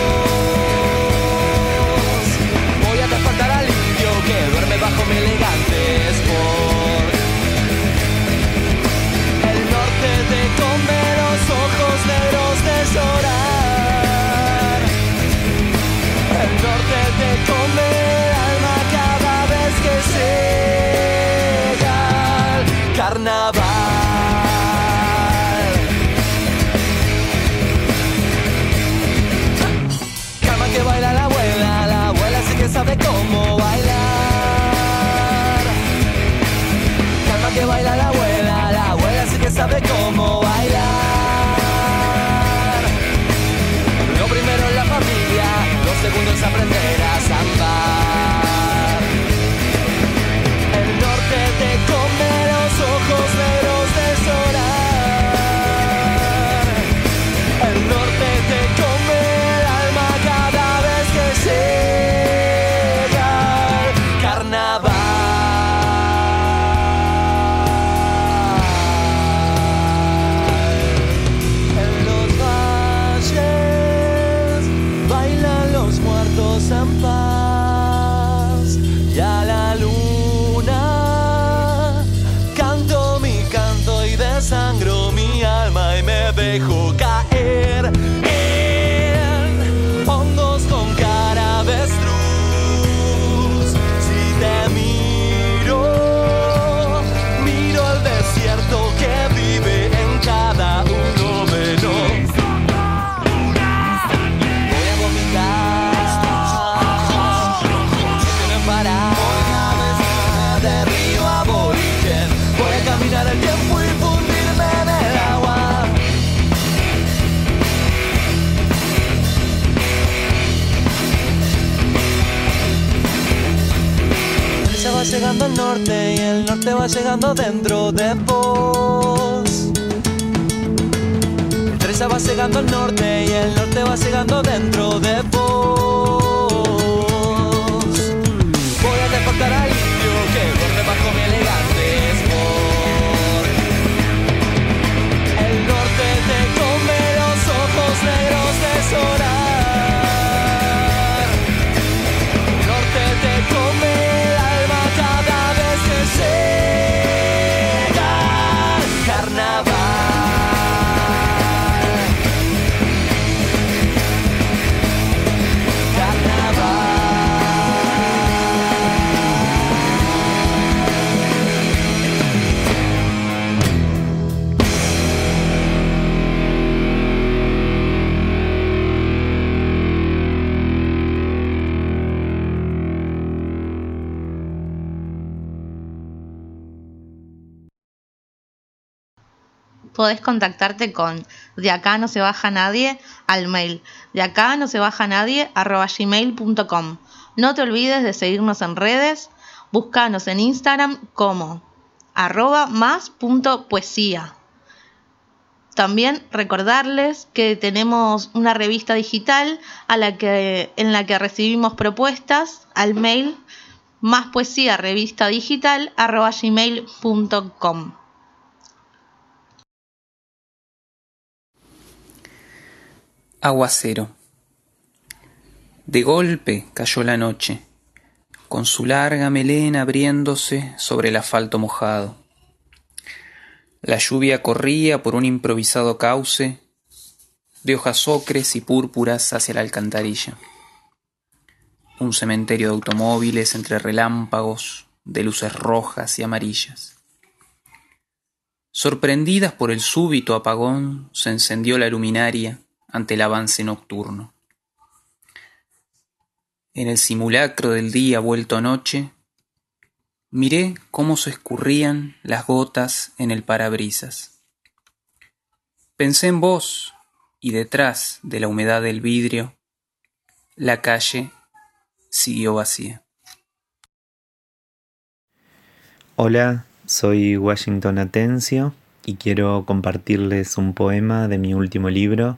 A: Podés contactarte con de acá no se baja nadie al mail de acá no se baja nadie arroba gmail.com. No te olvides de seguirnos en redes, búscanos en Instagram como arroba más punto poesía. También recordarles que tenemos una revista digital a la que, en la que recibimos propuestas al mail más poesía revista digital arroba gmail.com.
K: Aguacero. De golpe cayó la noche, con su larga melena abriéndose sobre el asfalto mojado. La lluvia corría por un improvisado cauce de hojas ocres y púrpuras hacia la alcantarilla. Un cementerio de automóviles entre relámpagos de luces rojas y amarillas. Sorprendidas por el súbito apagón, se encendió la luminaria ante el avance nocturno. En el simulacro del día vuelto noche, miré cómo se escurrían las gotas en el parabrisas. Pensé en vos y detrás de la humedad del vidrio, la calle siguió vacía.
L: Hola, soy Washington Atencio y quiero compartirles un poema de mi último libro,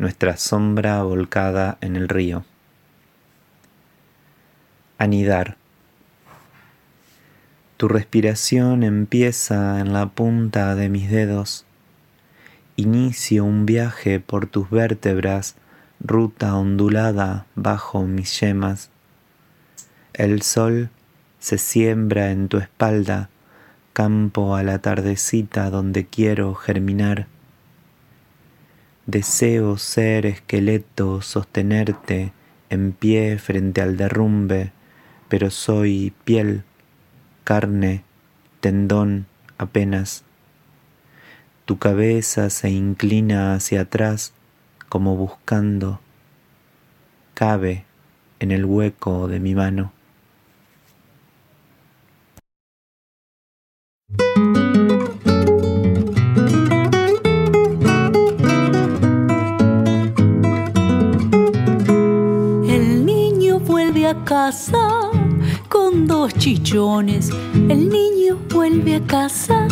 L: Nuestra sombra volcada en el río. Anidar. Tu respiración empieza en la punta de mis dedos. Inicio un viaje por tus vértebras, ruta ondulada bajo mis yemas. El sol se siembra en tu espalda, campo a la tardecita donde quiero germinar. Deseo ser esqueleto, sostenerte en pie frente al derrumbe pero soy piel, carne, tendón apenas. Tu cabeza se inclina hacia atrás como buscando, cabe en el hueco de mi mano.
M: A casa con dos chichones. El niño vuelve a casa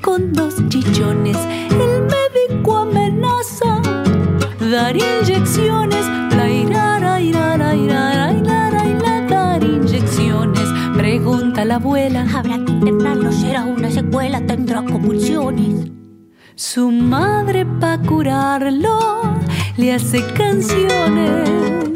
M: con dos chichones. El médico amenaza dar inyecciones. La irara, irara, irara, irara, irara, dar inyecciones. Pregunta la abuela.
N: Habrá que internarlo, será una secuela, tendrá convulsiones.
M: Su madre pa' curarlo le hace canciones.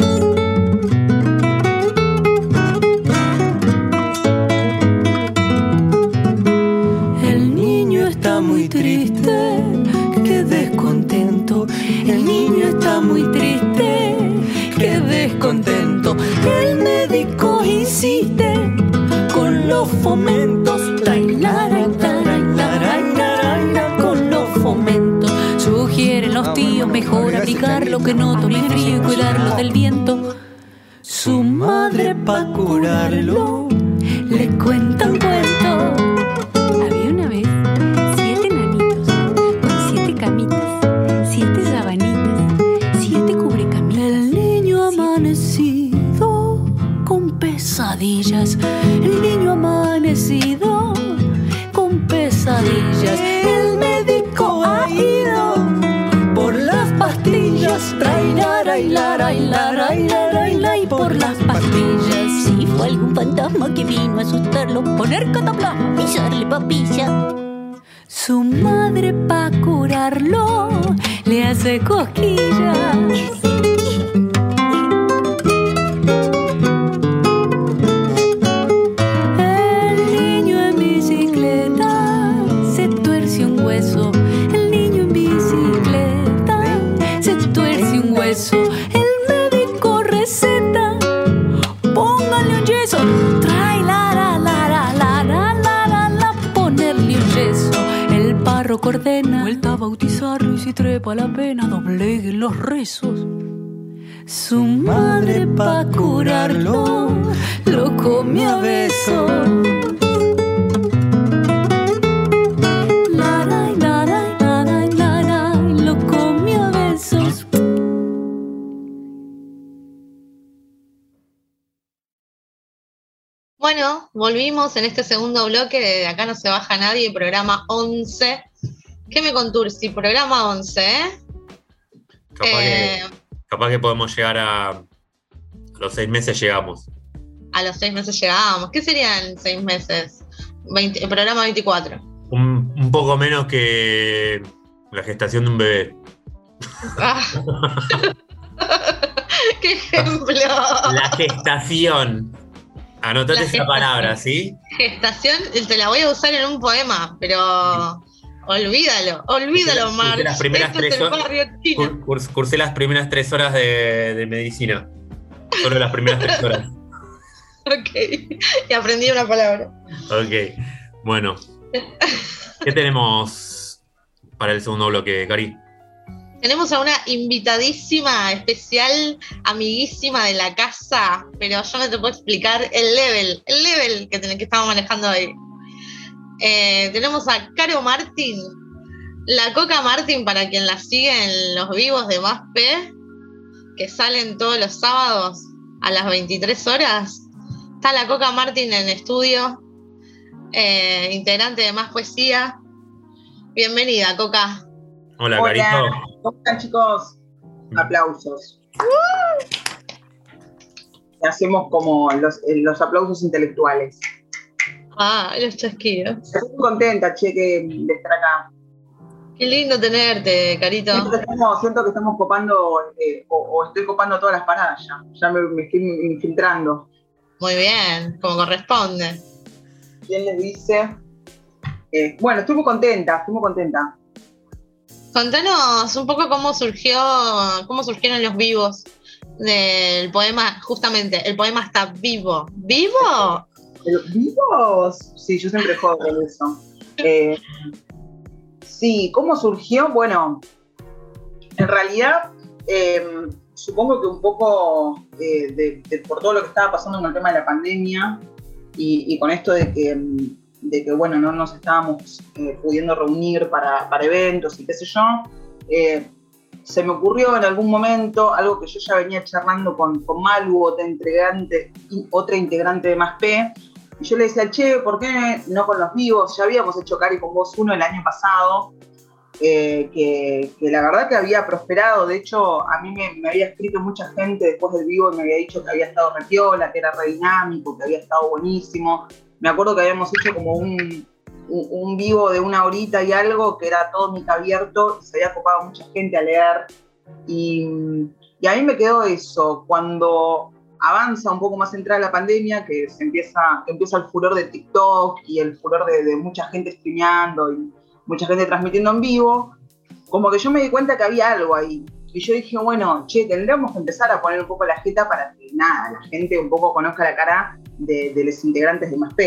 M: El médico insiste con los fomentos. Trailara, trailara, con los fomentos. Sugieren los tíos mejor abrigarlo que no tome frío y cuidarlo del viento. Su madre pa' curarlo
N: fantasma que vino a asustarlo,
M: Poner cataplasma.
N: pisarle papilla.
M: Su madre pa' curarlo le hace cosquillas. cordena. Vuelta a bautizarlo y si trepa la pena, dobleguen los rezos. Su madre pa' curarlo, lo comió a beso.
B: Bueno, volvimos en este segundo bloque de Acá no se baja nadie, programa 11. ¿Qué me contursi? Programa 11, ¿eh?
C: Capaz,
B: Eh,
C: que, capaz que podemos llegar a, a los seis meses llegamos.
B: A los seis meses llegábamos. ¿Qué serían seis meses? 20 el programa 24.
C: Un, un poco menos que la gestación de un bebé.
B: Ah. ¡Qué ejemplo!
C: La gestación. Anotate esa palabra, ¿sí?
B: Gestación, te la voy a usar en un poema, pero olvídalo, olvídalo,
C: Cursé
B: Mar.
C: las primeras
B: es
C: tres
B: el
C: horas-
B: barrio chino.
C: Cur- curs- cursé las primeras tres horas de, de medicina. Solo las primeras tres horas.
B: Ok. Y aprendí una palabra.
C: Ok. Bueno. ¿Qué tenemos para el segundo bloque, Cari?
B: Tenemos a una invitadísima, especial, amiguísima de la casa, pero yo no te puedo explicar el level, el level que, ten- que estamos manejando hoy. Eh, tenemos a Caro Martín, la Coca Martín, para quien la sigue en los vivos de Más P, que salen todos los sábados a las 23 horas. Está la Coca Martín en estudio, eh, integrante de Más Poesía. Bienvenida, Coca.
C: Hola,
O: Hola.
C: Carito.
O: ¿Cómo están, chicos? Aplausos. Hacemos como los, eh, los aplausos intelectuales.
B: Ah, los chasquidos.
O: Estoy muy contenta, che, que de estar acá.
B: Qué lindo tenerte, Carito.
O: Siento que estamos, siento que estamos copando, eh, o, o estoy copando todas las paradas ya. Ya me, me estoy infiltrando.
B: Muy bien, como corresponde.
O: ¿Quién les dice? Eh, bueno, estoy muy contenta, estoy muy contenta.
B: Contanos un poco cómo surgió, cómo surgieron los vivos del poema, justamente, el poema está vivo. ¿Vivo?
O: ¿Vivos? Sí, yo siempre jodo con eso. Eh, sí, ¿cómo surgió? Bueno, en realidad, eh, supongo que un poco eh, por todo lo que estaba pasando con el tema de la pandemia y, con esto de que, de que, bueno, no nos estábamos pudiendo reunir para, eventos y qué sé yo, se me ocurrió en algún momento algo que yo ya venía charlando con, con Malu, otra integrante, otra integrante de Más P, y yo le decía, che, ¿por qué no con los vivos? Ya habíamos hecho Cari con vos uno el año pasado, eh, que, la verdad que había prosperado. De hecho, a mí me, había escrito mucha gente después del vivo y me había dicho que había estado repiola, que era re dinámico, que había estado buenísimo. Me acuerdo que habíamos hecho como un, un, vivo de una horita y algo, que era todo mic abierto, y se había copado mucha gente a leer. Y a mí me quedó eso, cuando avanza un poco más entrada la pandemia, que se empieza, que empieza el furor de TikTok y el furor de, de mucha gente streameando y mucha gente transmitiendo en vivo, como que yo me di cuenta que había algo ahí. Y yo dije, bueno, che, tendríamos que empezar a poner un poco la jeta para que nada, la gente un poco conozca la cara de, de los integrantes de MASP.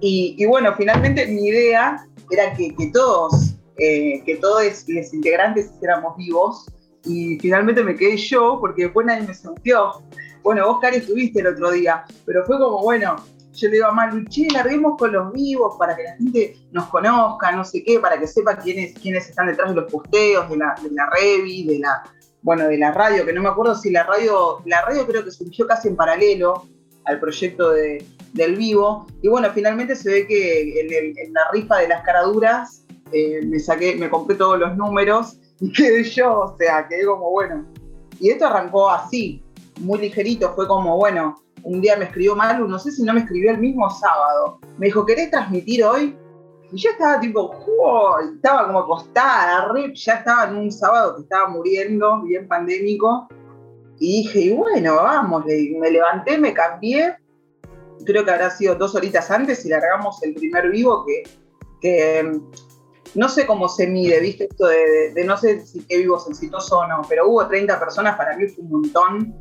O: Y, y bueno, finalmente mi idea era que, que todos, eh, que todos los integrantes éramos vivos. Y finalmente me quedé yo, porque después nadie me sintió. Bueno, vos, Cari, estuviste el otro día, pero fue como, bueno, yo le digo a Malu, che, larguemos con los vivos para que la gente nos conozca, no sé qué, para que sepa quiénes, quiénes están detrás de los posteos, de la, de la Revi, de la, bueno, de la radio, que no me acuerdo si la radio, la radio creo que surgió casi en paralelo al proyecto de, del vivo. Y bueno, finalmente se ve que en, la rifa de las caraduras eh, me saqué, me compré todos los números y quedé yo, o sea, quedé como bueno. Y esto arrancó así, muy ligerito, fue como, bueno, un día me escribió Malu, no sé si no me escribió el mismo sábado. Me dijo, ¿querés transmitir hoy? Y yo estaba tipo, "Oh", estaba como acostada, re- ya estaba en un sábado que estaba muriendo, bien pandémico. Y dije, y bueno, vamos, me levanté, me cambié. Creo que habrá sido dos horitas antes y largamos el primer vivo que, que mm, no sé cómo se mide, ¿viste? Esto de, de- de no sé si qué vivo es exitoso o no, pero hubo 30 personas, para mí fue un montón,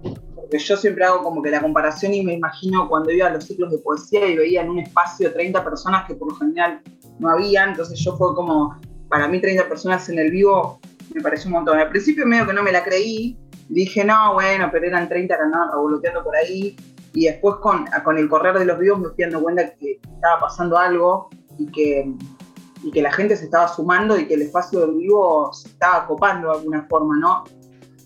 O: porque yo siempre hago como que la comparación y me imagino cuando iba a los ciclos de poesía y veía en un espacio 30 personas que por lo general no había, entonces yo fue como, para mí 30 personas en el vivo me pareció un montón. Al principio medio que no me la creí, dije, no, bueno, pero eran 30 que andaban revoloteando por ahí, y después con, con el correr de los vivos me fui dando cuenta que estaba pasando algo y que, y que la gente se estaba sumando y que el espacio del vivo se estaba copando de alguna forma, ¿no?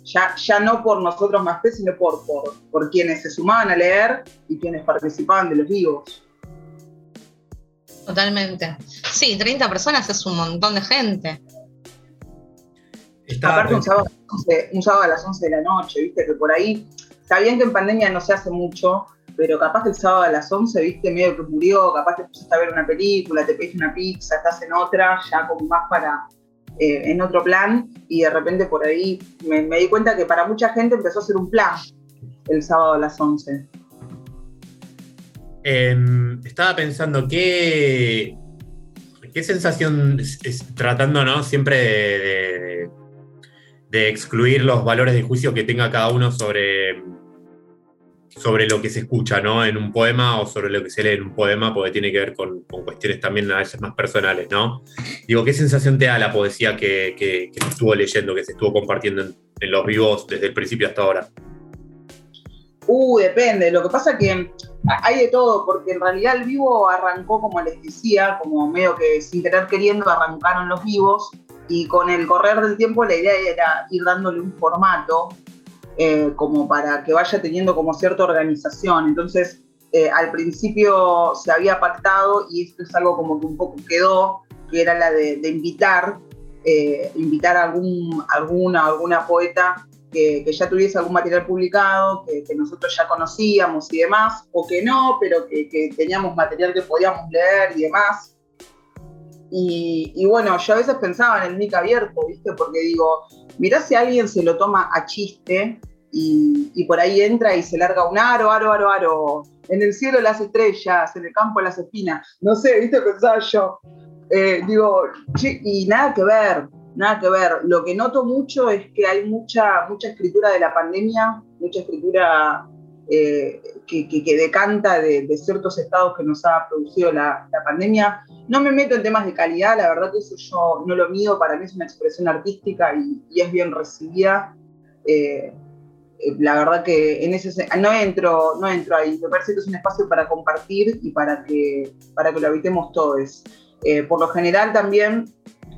O: Ya, ya no por nosotros más P, sino por, por, por quienes se sumaban a leer y quienes participaban de los vivos.
B: Totalmente. Sí, 30 personas es un montón de gente.
O: Aparte un sábado, a las 11 un sábado a las 11 de la noche, viste, que por ahí, está bien que en pandemia no se hace mucho, pero capaz que el sábado a las 11, viste, medio que murió, capaz te pusiste a ver una película, te pediste una pizza, estás en otra, ya como más para eh, en otro plan y de repente por ahí me, di cuenta que para mucha gente empezó a ser un plan el sábado a las 11.
C: Em, estaba pensando qué, qué sensación es- tratando ¿no? siempre de- de excluir los valores de juicio que tenga cada uno sobre, sobre lo que se escucha ¿no? en un poema o sobre lo que se lee en un poema, porque tiene que ver con, con cuestiones también a veces más personales, ¿no? Digo, ¿qué sensación te da la poesía que, que- se estuvo leyendo, que se estuvo compartiendo en, en los vivos desde el principio hasta ahora?
O: Uh, depende. Lo que pasa que hay de todo, porque en realidad el vivo arrancó, como les decía, como medio que sin querer queriendo arrancaron los vivos y con el correr del tiempo la idea era ir dándole un formato eh, como para que vaya teniendo como cierta organización. Entonces, eh, al principio se había pactado y esto es algo como que un poco quedó, que era la de, invitar, eh, invitar a algún, alguna, alguna poeta que, ya tuviese algún material publicado, que, nosotros ya conocíamos y demás, o que no, pero que, que teníamos material que podíamos leer y demás. Y, y bueno, yo a veces pensaba en el mic abierto, ¿viste? Porque digo, mirá si alguien se lo toma a chiste y, por ahí entra y se larga un aro, aro, aro, aro. En el cielo las estrellas, en el campo las espinas. No sé, ¿viste? Pensaba yo. Eh, digo, y nada que ver, nada que ver. Lo que noto mucho es que hay mucha, mucha escritura de la pandemia, mucha escritura eh, que, que- que decanta de, de ciertos estados que nos ha producido la, la pandemia. No me meto en temas de calidad, la verdad que eso yo no lo mido, para mí es una expresión artística y, y es bien recibida. Eh, eh, la verdad que en ese no entro, no entro ahí. Me parece que es un espacio para compartir y para que, para que lo habitemos todos. Eh, por lo general también,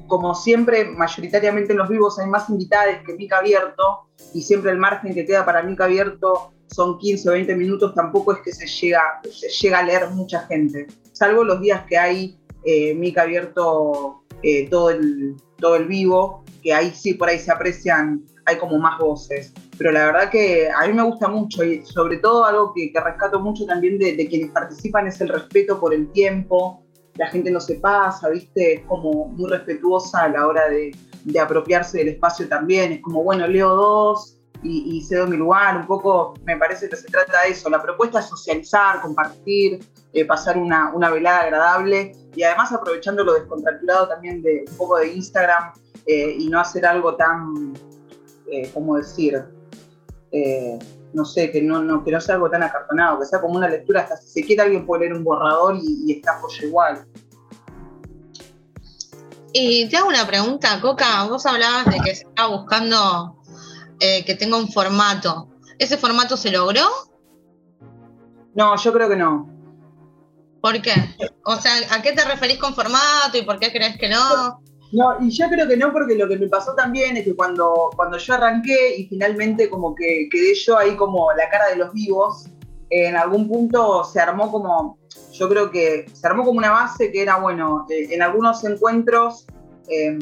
O: como siempre, mayoritariamente en los vivos hay más invitados que mic abierto y siempre el margen que queda para mic abierto son 15 o 20 minutos, tampoco es que se llega, se llega a leer mucha gente, salvo los días que hay eh, mic abierto eh, todo, el, todo el vivo, que ahí sí por ahí se aprecian, hay como más voces. Pero la verdad que a mí me gusta mucho y sobre todo algo que, que rescato mucho también de, de quienes participan es el respeto por el tiempo, la gente no se pasa, ¿viste? Es como muy respetuosa a la hora de, de apropiarse del espacio también. Es como, bueno, leo dos y, cedo mi lugar. Un poco me parece que se trata de eso. La propuesta es socializar, compartir, eh, pasar una, una velada agradable y además aprovechando lo descontracturado también de un poco de Instagram eh, y no hacer algo tan, eh, ¿cómo decir? Eh, no sé, que no, no, que no sea algo tan acartonado, que sea como una lectura, hasta si se quiere alguien puede leer un borrador y, está apoyo igual.
B: Y te hago una pregunta, Coca. Vos hablabas de que se estaba buscando eh, que tenga un formato. ¿Ese formato se logró?
O: No, yo creo que no.
B: ¿Por qué? O sea, ¿a qué te referís con formato y por qué crees que no?
O: No, y yo creo que no, porque lo que me pasó también es que cuando, cuando yo arranqué y finalmente como que quedé yo ahí como la cara de los vivos, en algún punto se armó como, yo creo que se armó como una base que era, bueno, eh, en algunos encuentros eh,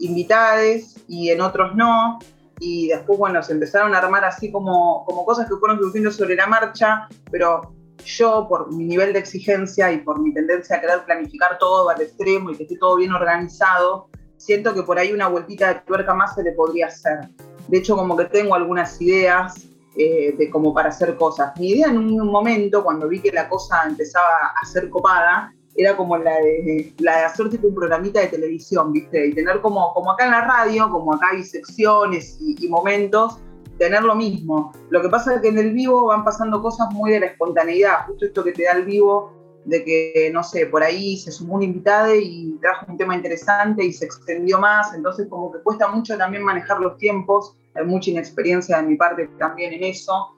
O: invitades y en otros no, y después, bueno, se empezaron a armar así como, como cosas que fueron surgiendo sobre la marcha, pero yo, por mi nivel de exigencia y por mi tendencia a querer planificar todo al extremo y que esté todo bien organizado, siento que por ahí una vueltita de tuerca más se le podría hacer. De hecho, como que tengo algunas ideas eh, de como para hacer cosas. Mi idea en un momento, cuando vi que la cosa empezaba a ser copada, era como la de, la de hacer tipo un programita de televisión, ¿viste? Y tener como, como acá en la radio, como acá hay secciones y, y momentos, tener lo mismo. Lo que pasa es que en el vivo van pasando cosas muy de la espontaneidad, justo esto que te da el vivo, de que, no sé, por ahí se sumó un invitado y trajo un tema interesante y se extendió más, entonces como que cuesta mucho también manejar los tiempos, hay mucha inexperiencia de mi parte también en eso,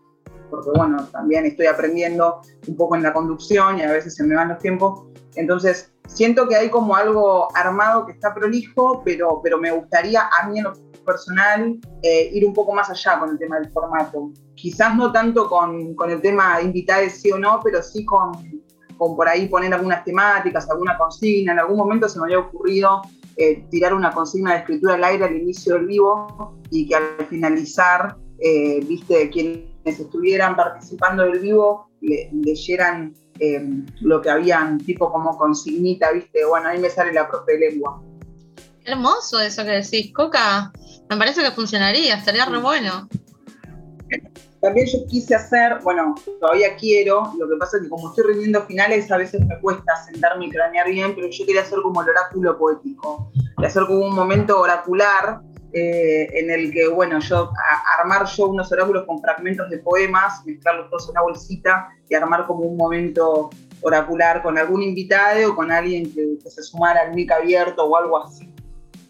O: porque bueno, también estoy aprendiendo un poco en la conducción y a veces se me van los tiempos, entonces siento que hay como algo armado que está prolijo, pero, pero me gustaría a mí en lo personal eh, ir un poco más allá con el tema del formato. Quizás no tanto con, con el tema invitados sí o no, pero sí con, con por ahí poner algunas temáticas, alguna consigna. En algún momento se me había ocurrido eh, tirar una consigna de escritura al aire al inicio del vivo y que al finalizar, eh, viste, quienes estuvieran participando del vivo le, leyeran eh, lo que habían, tipo como consignita, viste, bueno, ahí me sale la propia lengua.
B: Hermoso eso que decís, Coca. Me parece que funcionaría, estaría re bueno.
O: También yo quise hacer, bueno, todavía quiero, lo que pasa es que como estoy rindiendo finales, a veces me cuesta sentarme y cranear bien, pero yo quería hacer como el oráculo poético, hacer como un momento oracular eh, en el que, bueno, yo a- armar yo unos oráculos con fragmentos de poemas, mezclarlos todos en una bolsita y armar como un momento oracular con algún invitado o con alguien que, que se sumara al mic abierto o algo así.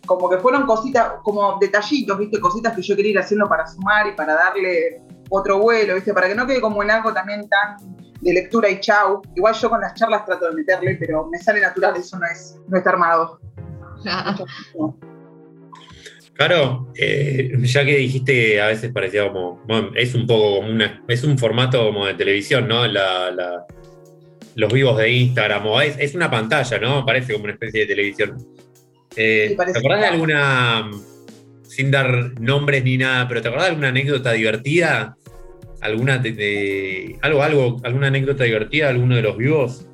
O: Como que fueron cositas, como detallitos, ¿viste? Cositas que yo quería ir haciendo para sumar y para darle otro vuelo, ¿viste? Para que no quede como en algo también tan de lectura y chau. Igual yo con las charlas trato de meterle, pero me sale natural, eso no es, no está armado.
C: Claro, eh, ya que dijiste que a veces parecía como, bueno, es un poco como una, es un formato como de televisión, ¿no? La, la- los vivos de Instagram, o es, es una pantalla, ¿no? Parece como una especie de televisión. Eh,
O: Sí,
C: ¿Te acordás de alguna, sin dar nombres ni nada, pero ¿te acordás de alguna anécdota divertida? ¿Alguna de, de- algo, algo, alguna anécdota divertida de alguno de los vivos?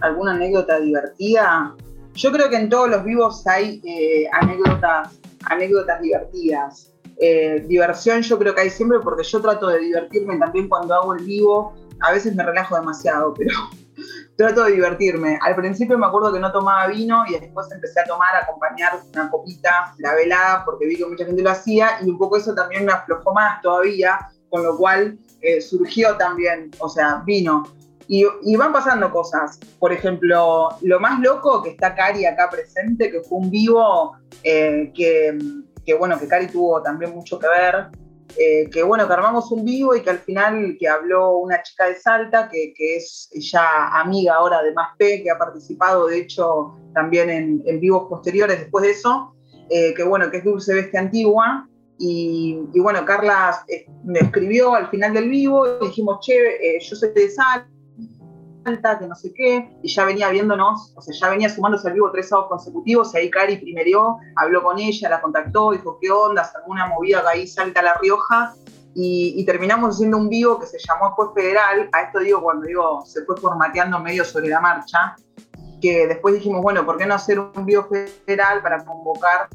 O: alguna anécdota divertida. Yo creo que en todos los vivos hay eh, anécdotas, anécdotas divertidas. Eh, diversión yo creo que hay siempre porque yo trato de divertirme también cuando hago el vivo. A veces me relajo demasiado, pero trato de divertirme. Al principio me acuerdo que no tomaba vino y después empecé a tomar, a acompañar una copita, la velada, porque vi que mucha gente lo hacía y un poco eso también me aflojó más todavía, con lo cual eh, surgió también, o sea, vino. Y, y van pasando cosas. Por ejemplo, lo más loco que está Cari acá presente, que fue un vivo eh, que, que, bueno, que Cari tuvo también mucho que ver. eh, que bueno, que armamos un vivo y que al final que habló una chica de Salta, que, que es ya amiga ahora de Más P, que ha participado de hecho también en, en vivos posteriores después de eso, eh, que bueno, que es Dulce Bestia Antigua. Y, y bueno, Carla eh, me escribió al final del vivo y dijimos, che, eh, yo soy de Salta alta, que no sé qué, y ya venía viéndonos, o sea, ya venía sumándose al vivo tres sábados consecutivos, y ahí Cari primerió, habló con ella, la contactó, dijo, ¿qué onda? Sacó una movida que ahí salta a La Rioja, y, terminamos haciendo un vivo que se llamó después Federal, a esto digo cuando digo, se fue formateando medio sobre la marcha, que después dijimos, bueno, ¿por qué no hacer un vivo federal para convocar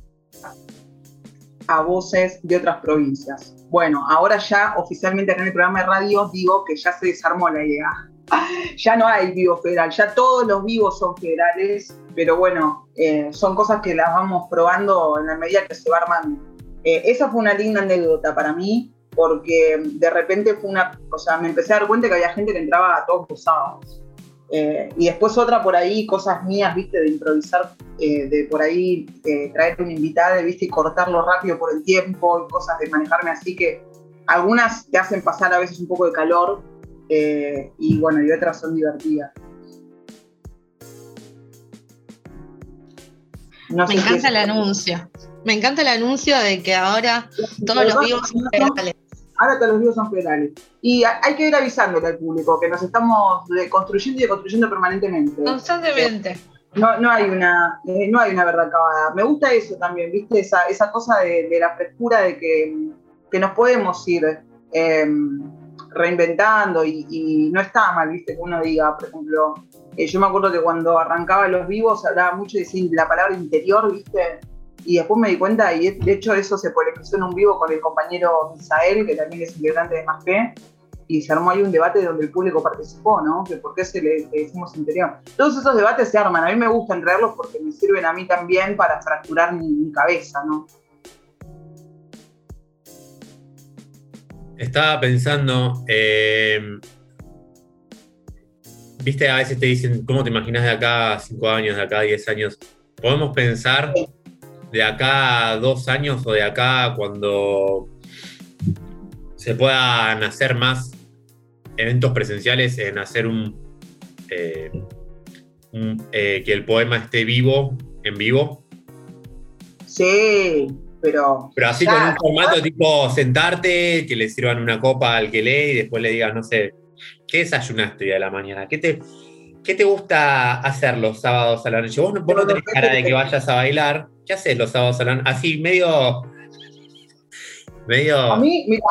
O: a voces de otras provincias? Bueno, ahora ya oficialmente acá en el programa de radio digo que ya se desarmó la idea ya no hay vivo federal, ya todos los vivos son federales, pero bueno, eh, son cosas que las vamos probando en la medida que se va armando. Eh, esa fue una linda anécdota para mí, porque de repente fue una, o sea, me empecé a dar cuenta que había gente que entraba a todos los sábados. Eh, y después otra por ahí, cosas mías, viste, de improvisar, eh, de por ahí eh, traer un invitado, viste, y cortarlo rápido por el tiempo, y cosas de manejarme así que algunas te hacen pasar a veces un poco de calor, eh, y bueno, y otras son divertidas. No
B: Me encanta el anuncio. Me encanta el anuncio de que ahora todos los vivos son federales.
O: Ahora todos los vivos son federales. Y ha- hay que ir avisándole al público que nos estamos construyendo y deconstruyendo permanentemente.
B: Constantemente.
O: No, no hay una, eh, no hay una verdad acabada. Me gusta eso también, ¿viste? Esa, esa cosa de, de la frescura de que, que nos podemos ir eh, reinventando y, y no está mal, ¿viste? Que uno diga, por ejemplo, eh, yo me acuerdo que cuando arrancaba los vivos hablaba mucho de la palabra interior, ¿viste? Y después me di cuenta, y de hecho eso se polemizó en un vivo con el compañero Misael, que también es integrante de Más Fe, y se armó ahí un debate donde el público participó, ¿no? Que por qué se le, le decimos interior. Todos esos debates se arman, a mí me gusta traerlos porque me sirven a mí también para fracturar mi, mi cabeza, ¿no?
C: Estaba pensando, eh, viste, a veces te dicen, ¿cómo te imaginas de acá a cinco años, de acá a 10 años? ¿Podemos pensar de acá a dos años o de acá cuando se puedan hacer más eventos presenciales en hacer un, eh, un, eh, que el poema esté vivo, en vivo?
O: Sí, pero.
C: Pero así con un formato tipo sentarte, que le sirvan una copa al que lee y después le digas, no sé, ¿qué desayunaste hoy de la mañana? ¿Qué te, qué te gusta hacer los sábados a la noche? Vos no, vos no tenés cara de que vayas a bailar. ¿Qué haces los sábados a la noche? Así, medio. medio.
O: A mí, mira,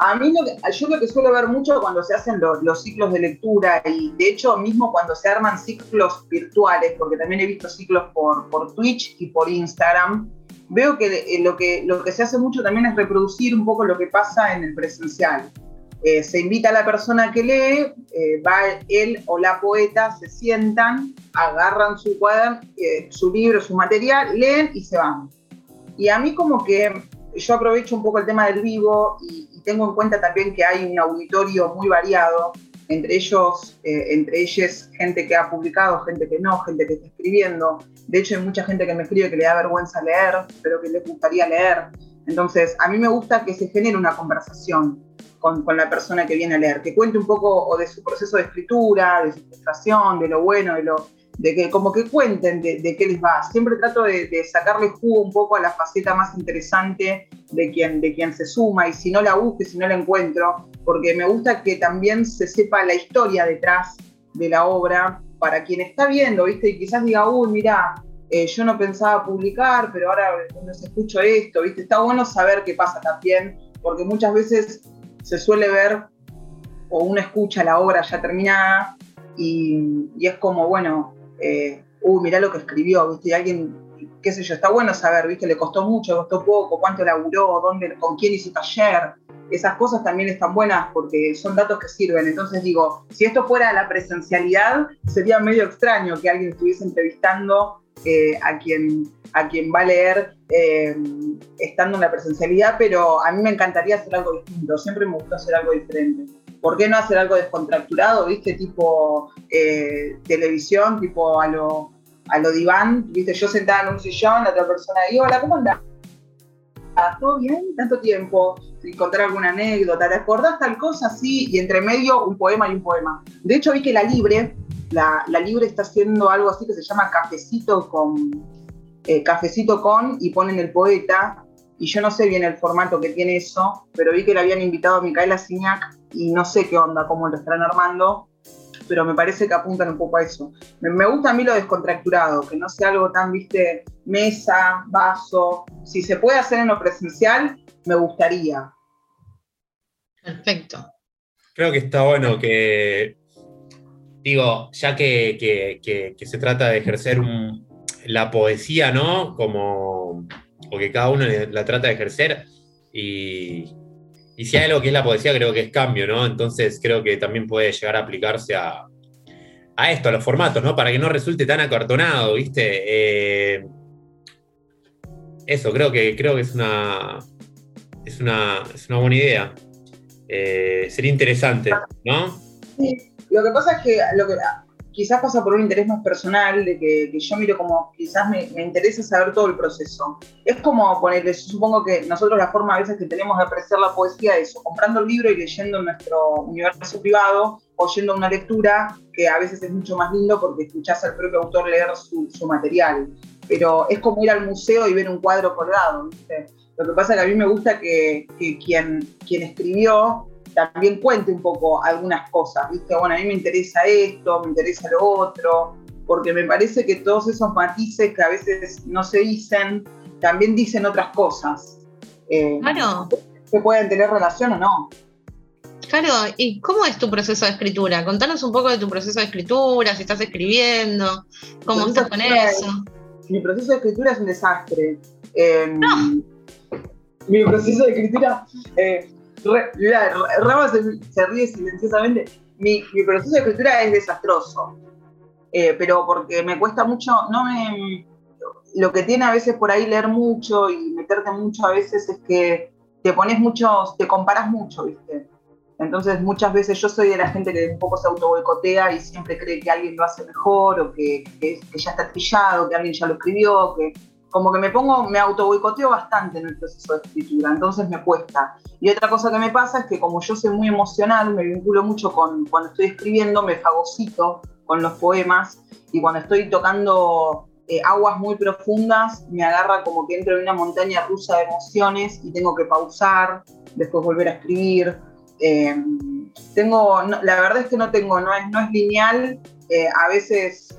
O: A mí lo que- yo lo que suelo ver mucho cuando se hacen lo- los ciclos de lectura y de hecho mismo cuando se arman ciclos virtuales, porque también he visto ciclos por, por Twitch y por Instagram, veo que eh, lo, que lo que se hace mucho también es reproducir un poco lo que pasa en el presencial. Eh, se invita a la persona que lee, eh, va él o la poeta, se sientan, agarran su cuaderno, eh, su libro, su material, leen y se van. Y a mí como que yo aprovecho un poco el tema del vivo y, y tengo en cuenta también que hay un auditorio muy variado, entre ellos, eh, entre ellos gente que ha publicado, gente que no, gente que está escribiendo. De hecho hay mucha gente que me escribe que le da vergüenza leer, pero que les gustaría leer. Entonces a mí me gusta que se genere una conversación con, con la persona que viene a leer, que cuente un poco o de su proceso de escritura, de su frustración, de lo bueno, de lo, de que como que cuenten de, de qué les va. Siempre trato de, de sacarle jugo un poco a la faceta más interesante de quien, de quien se suma y si no la busque, si no la encuentro, porque me gusta que también se sepa la historia detrás de la obra para quien está viendo, ¿viste? Y quizás diga, uy, mira, eh, yo no pensaba publicar, pero ahora no se escucho esto, ¿viste? Está bueno saber qué pasa también, porque muchas veces se suele ver o uno escucha la obra ya terminada y, es como, bueno, eh, uh, mirá lo que escribió, ¿viste? Y alguien, qué sé yo, está bueno saber, ¿viste? Le costó mucho, le costó poco, cuánto laburó, dónde, con quién hizo taller. Esas cosas también están buenas porque son datos que sirven. Entonces digo, si esto fuera la presencialidad, sería medio extraño que alguien estuviese entrevistando eh, a, quien, a quien va a leer eh, estando en la presencialidad, pero a mí me encantaría hacer algo distinto. Siempre me gustó hacer algo diferente. ¿Por qué no hacer algo descontracturado, viste? Tipo eh, televisión, tipo a lo, a lo diván, viste? Yo sentada en un sillón, la otra persona ahí, hola, ¿cómo andás? Ah, ¿Todo bien? Tanto tiempo. Y contar alguna anécdota, ¿te acordás tal cosa? Sí, y entre medio un poema y un poema. De hecho, vi que la Libre, la, la Libre está haciendo algo así que se llama Cafecito con, eh, Cafecito con, y ponen el poeta, y yo no sé bien el formato que tiene eso, pero vi que le habían invitado a Micaela Signac y no sé qué onda, cómo lo estarán armando, pero me parece que apuntan un poco a eso. Me, me gusta a mí lo descontracturado, que no sea algo tan, viste, mesa, vaso. Si se puede hacer en lo presencial, me gustaría.
B: Perfecto.
C: Creo que está bueno que, digo, ya que, que- que- que se trata de ejercer un- la poesía, ¿no? Como, o que cada uno la trata de ejercer, y, y si hay algo que es la poesía, creo que es cambio, ¿no? Entonces creo que también puede llegar a aplicarse a, a esto, a los formatos, ¿no? Para que no resulte tan acartonado, ¿viste? Eh, eso, creo que, creo que es una, es una, es una buena idea. Eh, sería interesante, ¿no?
O: Sí, lo que pasa es que, lo que quizás pasa por un interés más personal, de que, que yo miro como, quizás me, me interesa saber todo el proceso. Es como ponerle, yo supongo que nosotros la forma a veces que tenemos de apreciar la poesía es o comprando el libro y leyendo en nuestro universo privado, o yendo a una lectura, que a veces es mucho más lindo porque escuchás al propio autor leer su, su material. Pero es como ir al museo y ver un cuadro colgado, ¿viste? Lo que pasa es que a mí me gusta que, que quien, quien escribió también cuente un poco algunas cosas, ¿viste? Bueno, a mí me interesa esto, me interesa lo otro, porque me parece que todos esos matices que a veces no se dicen, también dicen otras cosas. Eh,
B: Claro.
O: Que pueden tener relación o no.
B: Claro, ¿y cómo es tu proceso de escritura? Contanos un poco de tu proceso de escritura, si estás escribiendo, cómo estás con eso.
O: Mi proceso de escritura es un desastre. Eh, Mi proceso de escritura. Eh, Rama se, ríe silenciosamente. Mi, proceso de escritura es desastroso. Eh, pero porque me cuesta mucho. No me. Lo que tiene a veces por ahí leer mucho y meterte mucho a veces es que te pones mucho. Te comparas mucho, ¿viste? Entonces muchas veces yo soy de la gente que un poco se auto boicotea y siempre cree que alguien lo hace mejor o que, que- que ya está trillado, que alguien ya lo escribió, que como que me pongo, me auto boicoteo bastante en el proceso de escritura, entonces me cuesta. Y otra cosa que me pasa es que como yo soy muy emocional, me vinculo mucho con cuando estoy escribiendo, me fagocito con los poemas y cuando estoy tocando eh, aguas muy profundas, me agarra como que entro en una montaña rusa de emociones y tengo que pausar, después volver a escribir. Eh, tengo, la verdad es que no tengo, no es, no es lineal, eh, a veces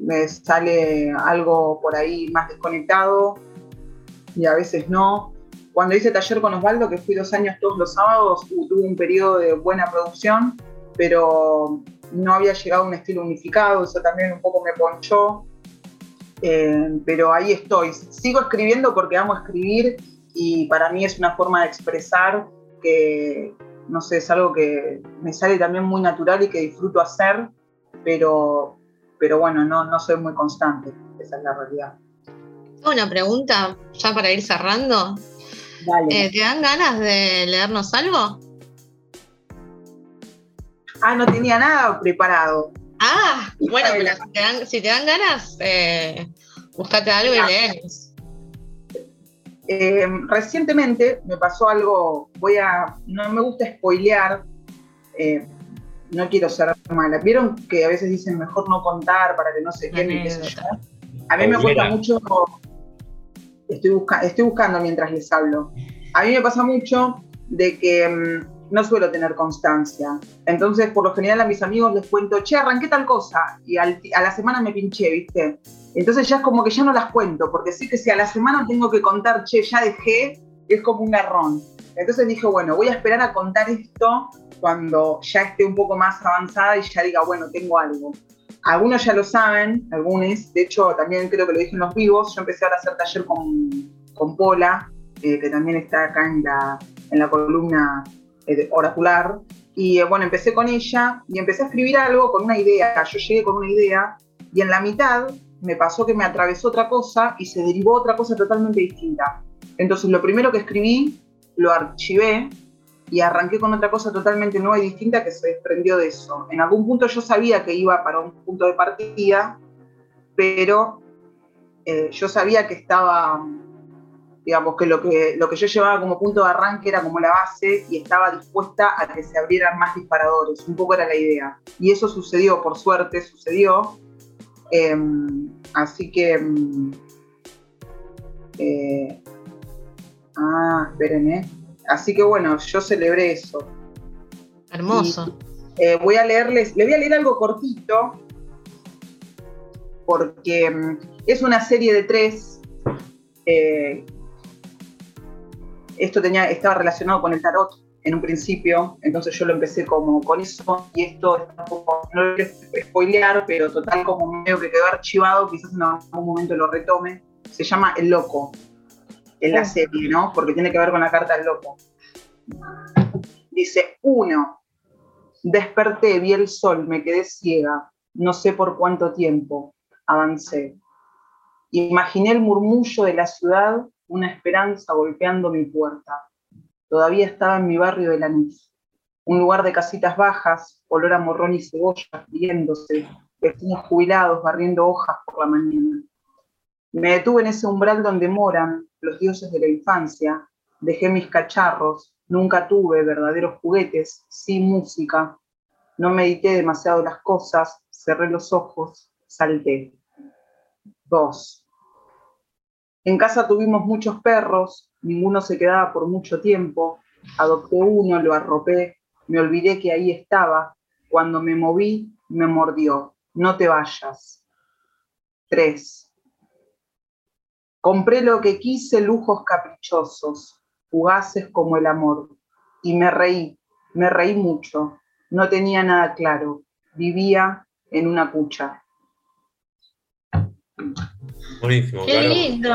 O: me sale algo por ahí más desconectado y a veces no. cuando hice taller con Osvaldo, que fui dos años todos los sábados, tuve un periodo de buena producción, pero no había llegado a un estilo unificado, eso también un poco me ponchó. Eh, pero ahí estoy. Sigo escribiendo porque amo escribir y para mí es una forma de expresar que, no sé, es algo que me sale también muy natural y que disfruto hacer, pero, pero bueno, no, no soy muy constante, esa es la realidad.
B: Una pregunta, ya para ir cerrando. Eh, ¿Te dan ganas de leernos algo?
O: Ah, no tenía nada preparado.
B: Ah, bueno, pero si te dan, ganas, eh, búscate algo y lees.
O: Eh, recientemente me pasó algo, voy a, no me gusta spoilear, eh, no quiero ser mala. Vieron que a veces dicen mejor no contar para que no se queme, A mí me cuesta mucho, estoy, estoy buscando mientras les hablo. A mí me pasa mucho de que mm, no suelo tener constancia. Entonces, por lo general a mis amigos les cuento, che, arranqué tal cosa, y a la semana me pinché, ¿viste? Entonces ya es como que ya no las cuento, porque sé que si a la semana tengo que contar, che, ya dejé, es como un garrón. Entonces dije, bueno, voy a esperar a contar esto cuando ya esté un poco más avanzada y ya diga, bueno, tengo algo. Algunos ya lo saben, algunos, de hecho también creo que lo dije en los vivos, yo empecé ahora a hacer taller con, con Pola, eh, que también está acá en la, en la columna eh, oracular. Y eh, bueno, empecé con ella y empecé a escribir algo con una idea. Yo llegué con una idea y en la mitad me pasó que me atravesó otra cosa y se derivó otra cosa totalmente distinta. Entonces lo primero que escribí lo archivé y arranqué con otra cosa totalmente nueva y distinta que se desprendió de eso. En algún punto yo sabía que iba para un punto de partida, pero eh, yo sabía que estaba digamos que lo, que lo que yo llevaba como punto de arranque era como la base y estaba dispuesta a que se abrieran más disparadores, un poco era la idea. Y eso sucedió, por suerte sucedió. Em, así que... Em, eh, ah, esperen, ¿eh? Así que bueno, yo celebré eso.
B: Hermoso.
O: Eh, voy a leerles, les voy a leer algo cortito, porque em, es una serie de tres eh, esto tenía, estaba relacionado con el tarot en un principio, entonces yo lo empecé como con eso y esto no lo quiero spoilear, pero total como medio que quedó archivado, quizás en algún momento lo retome, se llama El Loco, en la serie, ¿no? Porque tiene que ver con la carta del Loco. Dice, uno, desperté, vi el sol, me quedé ciega, no sé por cuánto tiempo, avancé. Imaginé el murmullo de la ciudad una esperanza golpeando mi puerta. Todavía estaba en mi barrio de Lanús, un lugar de casitas bajas, olor a morrón y cebolla, riéndose, vecinos jubilados barriendo hojas por la mañana. Me detuve en ese umbral donde moran los dioses de la infancia, dejé mis cacharros, nunca tuve verdaderos juguetes, sí música. No medité demasiado las cosas, cerré los ojos, salté. Dos. En casa tuvimos muchos perros, ninguno se quedaba por mucho tiempo. Adopté uno, lo arropé, me olvidé que ahí estaba. Cuando me moví, me mordió. No te vayas. Tres. Compré lo que quise, lujos caprichosos, fugaces como el amor. Y me reí, me reí mucho. No tenía nada claro. Vivía en una cucha.
C: Buenísimo.
B: ¡Qué lindo!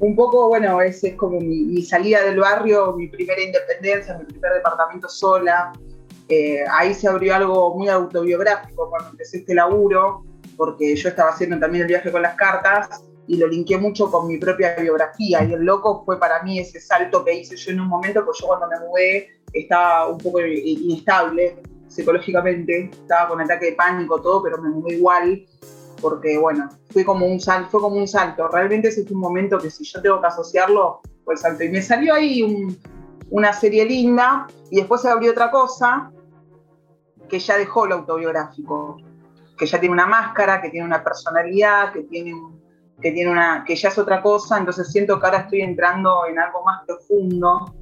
O: Un poco, bueno, ese es como mi, salida del barrio, mi primera independencia, mi primer departamento sola. Eh, ahí se abrió algo muy autobiográfico cuando empecé este laburo, porque yo estaba haciendo también el viaje con las cartas y lo linké mucho con mi propia biografía. Y el loco fue para mí ese salto que hice yo en un momento, porque yo cuando me mudé estaba un poco inestable psicológicamente, estaba con ataque de pánico, todo, pero me mudé igual porque bueno, fue como un salto, fue como un salto. Realmente ese fue un momento que si yo tengo que asociarlo, fue el salto. Y me salió ahí una serie linda y después se abrió otra cosa que ya dejó lo autobiográfico, que ya tiene una máscara, que tiene una personalidad, que tiene, que tiene una, que ya es otra cosa. Entonces siento que ahora estoy entrando en algo más profundo.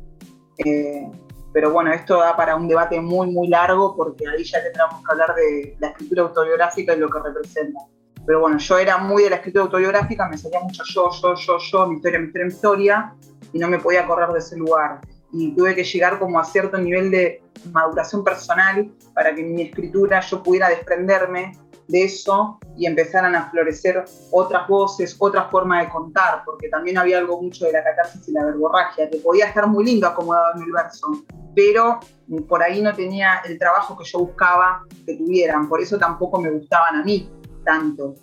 O: Eh, pero bueno, esto da para un debate muy, muy largo porque ahí ya tendremos que hablar de la escritura autobiográfica y lo que representa. Pero bueno, yo era muy de la escritura autobiográfica, me salía mucho yo, yo, yo, yo, mi historia, mi historia, mi historia. y no me podía correr de ese lugar. Y tuve que llegar como a cierto nivel de maduración personal para que mi escritura yo pudiera desprenderme de eso y empezaran a florecer otras voces, otra forma de contar, porque también había algo mucho de la catarsis y la verborragia, que podía estar muy lindo acomodado en el verso, pero por ahí no tenía el trabajo que yo buscaba que tuvieran, por eso tampoco me gustaban a mí tanto.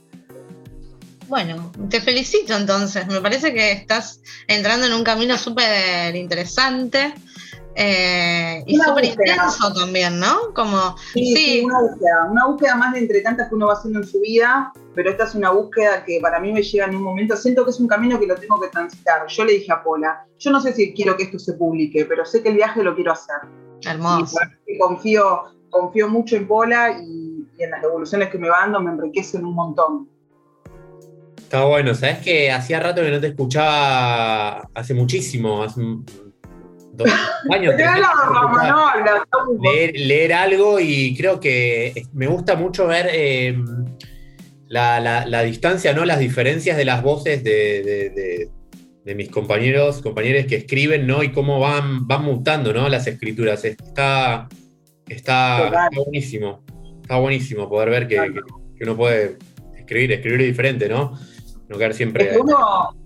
B: Bueno, te felicito entonces. Me parece que estás entrando en un camino súper interesante eh, y súper intenso también, ¿no? Como,
O: sí, sí. una búsqueda. Una búsqueda más de entre tantas que uno va haciendo en su vida, pero esta es una búsqueda que para mí me llega en un momento. Siento que es un camino que lo tengo que transitar. Yo le dije a Pola, yo no sé si quiero que esto se publique, pero sé que el viaje lo quiero hacer.
B: Hermoso.
O: Y confío, confío mucho en Pola y, y en las evoluciones que me va dando me enriquecen un montón.
C: Está bueno, sabes que hacía rato que no te escuchaba, hace muchísimo, hace dos años. tres años que no te escuchaba leer, leer algo y creo que me gusta mucho ver eh, la, la- la distancia, ¿no? Las diferencias de las voces de, de- de- de mis compañeros, compañeros que escriben, ¿no? Y cómo van, van mutando, ¿no? Las escrituras. Está, está, buenísimo. Está buenísimo poder ver que, que- que uno puede escribir, escribir diferente, ¿no? Siempre.
O: Es que, uno,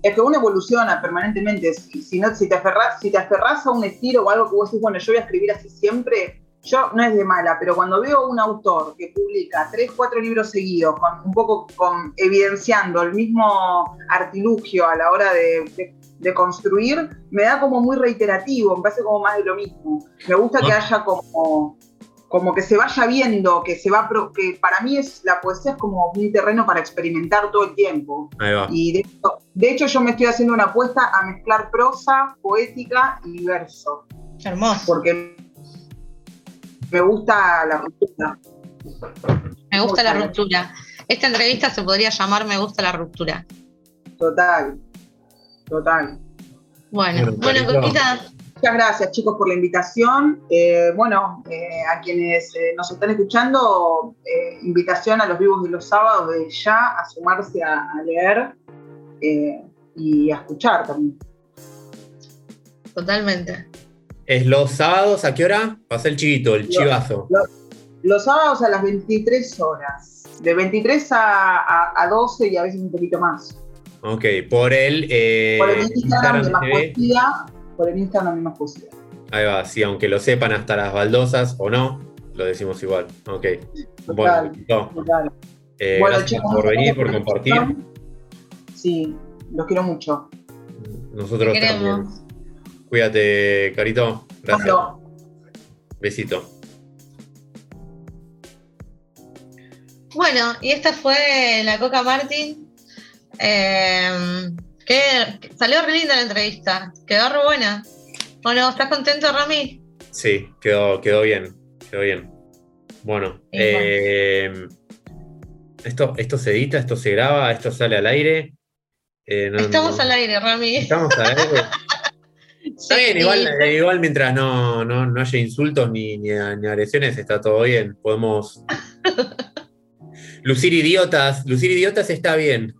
O: es que uno evoluciona permanentemente. Si, si no, si, te aferras, si te aferras a un estilo o algo que vos decís, bueno, yo voy a escribir así siempre, yo no es de mala, pero cuando veo un autor que publica tres, cuatro libros seguidos, con, un poco con, evidenciando el mismo artilugio a la hora de, de- de construir, me da como muy reiterativo, me parece como más de lo mismo. Me gusta que
C: Ah.
O: haya como, como que se vaya viendo, que se va, pro- que para mí es la poesía es como un terreno para experimentar todo el tiempo.
C: Ahí va.
O: Y de hecho, de hecho yo me estoy haciendo una apuesta a mezclar prosa, poética y verso.
B: Hermoso.
O: Porque me gusta la ruptura.
B: Me gusta la
O: Total.
B: ruptura. Esta entrevista se podría llamar Me gusta la ruptura.
O: Total. Total.
B: Bueno,
O: Bueno.
B: Coquita,
O: Muchas gracias chicos por la invitación. Eh, bueno, eh, a quienes eh, nos están escuchando, eh, invitación a los vivos de los sábados de ya a sumarse a, a leer eh, y a escuchar también.
B: totalmente.
C: ¿Es los sábados a qué hora? Pasa el chivito, el chivazo.
O: Los, los sábados a las 23 horas. De 23 a, a- a 12 y a veces un poquito más.
C: Ok, por el, eh,
O: Por el Instagram de Más
C: TV.
O: Poesía. Por el Instagram Más Poesía.
C: Ahí va, sí, aunque lo sepan hasta las baldosas o no, lo decimos igual. Ok.
O: Total,
C: Bueno,
O: total.
C: Eh,
O: Bueno,
C: gracias
O: chicos,
C: por venir, por compartir.
O: Sí, los quiero mucho.
C: Nosotros
B: Te
C: también. Cuídate, Carito. Gracias.
O: Bueno,
C: Besito.
B: Bueno, y esta fue la Coca Martin. Eh, que salió re linda la entrevista. Quedó re buena. Bueno, ¿estás contento, Rami?
C: Sí, quedó, quedó bien. Quedó bien. Bueno, eh, esto, esto se edita, esto se graba, esto sale al aire. Eh, no-
B: Estamos
C: no-
B: al aire, Rami.
C: Estamos al aire. Está bien, igual, igual mientras no, no, no haya insultos ni, ni, ni agresiones, está todo bien. Podemos. lucir idiotas. Lucir idiotas está bien.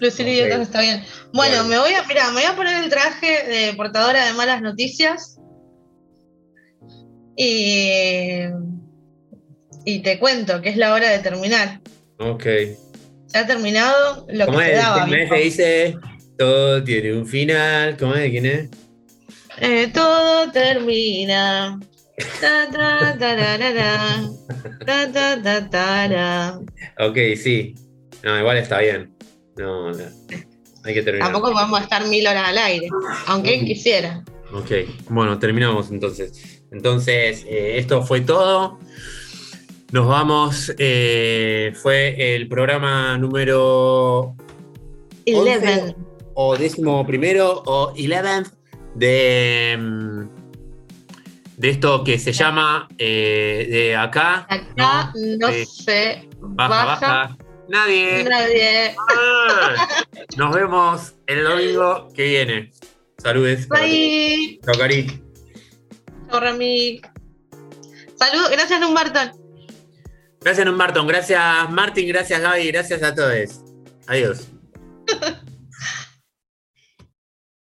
B: Lucir idiotas está bien. Bueno,
C: Bueno.
B: me voy a, mira, me voy a poner el traje de portadora de malas noticias. Y, y te cuento que es la hora de terminar.
C: Ok.
B: Se ha terminado lo
C: ¿Cómo
B: que
C: es?
B: daba.
C: ¿Cómo es? dice. Todo tiene un final. ¿Cómo es? ¿Quién es?
B: Eh, todo termina. Ta, ta, tararara. Ta, ta, ta, tara.
C: Ok, sí. No, igual está bien. No, no. Hay que terminar.
B: Tampoco a estar mil horas al aire, aunque quisiera.
C: Ok, bueno, terminamos entonces. Entonces, eh, esto fue todo. Nos vamos. eh, fue el programa número
B: Eleven.
C: 11 o décimo primero o 11 de, mm, de esto que se llama eh, de acá.
B: Acá no se
C: Baja,
B: baja,
C: baja. Nadie.
B: nadie.
C: Ah, Nos vemos el domingo que viene. Saludes.
B: Bye.
C: Chao, Cari.
B: Chao, Rami. Saludos, gracias, Lumbarton.
C: Gracias, Marton. Gracias, Martín. Gracias, Gaby. Gracias a todos. Adiós.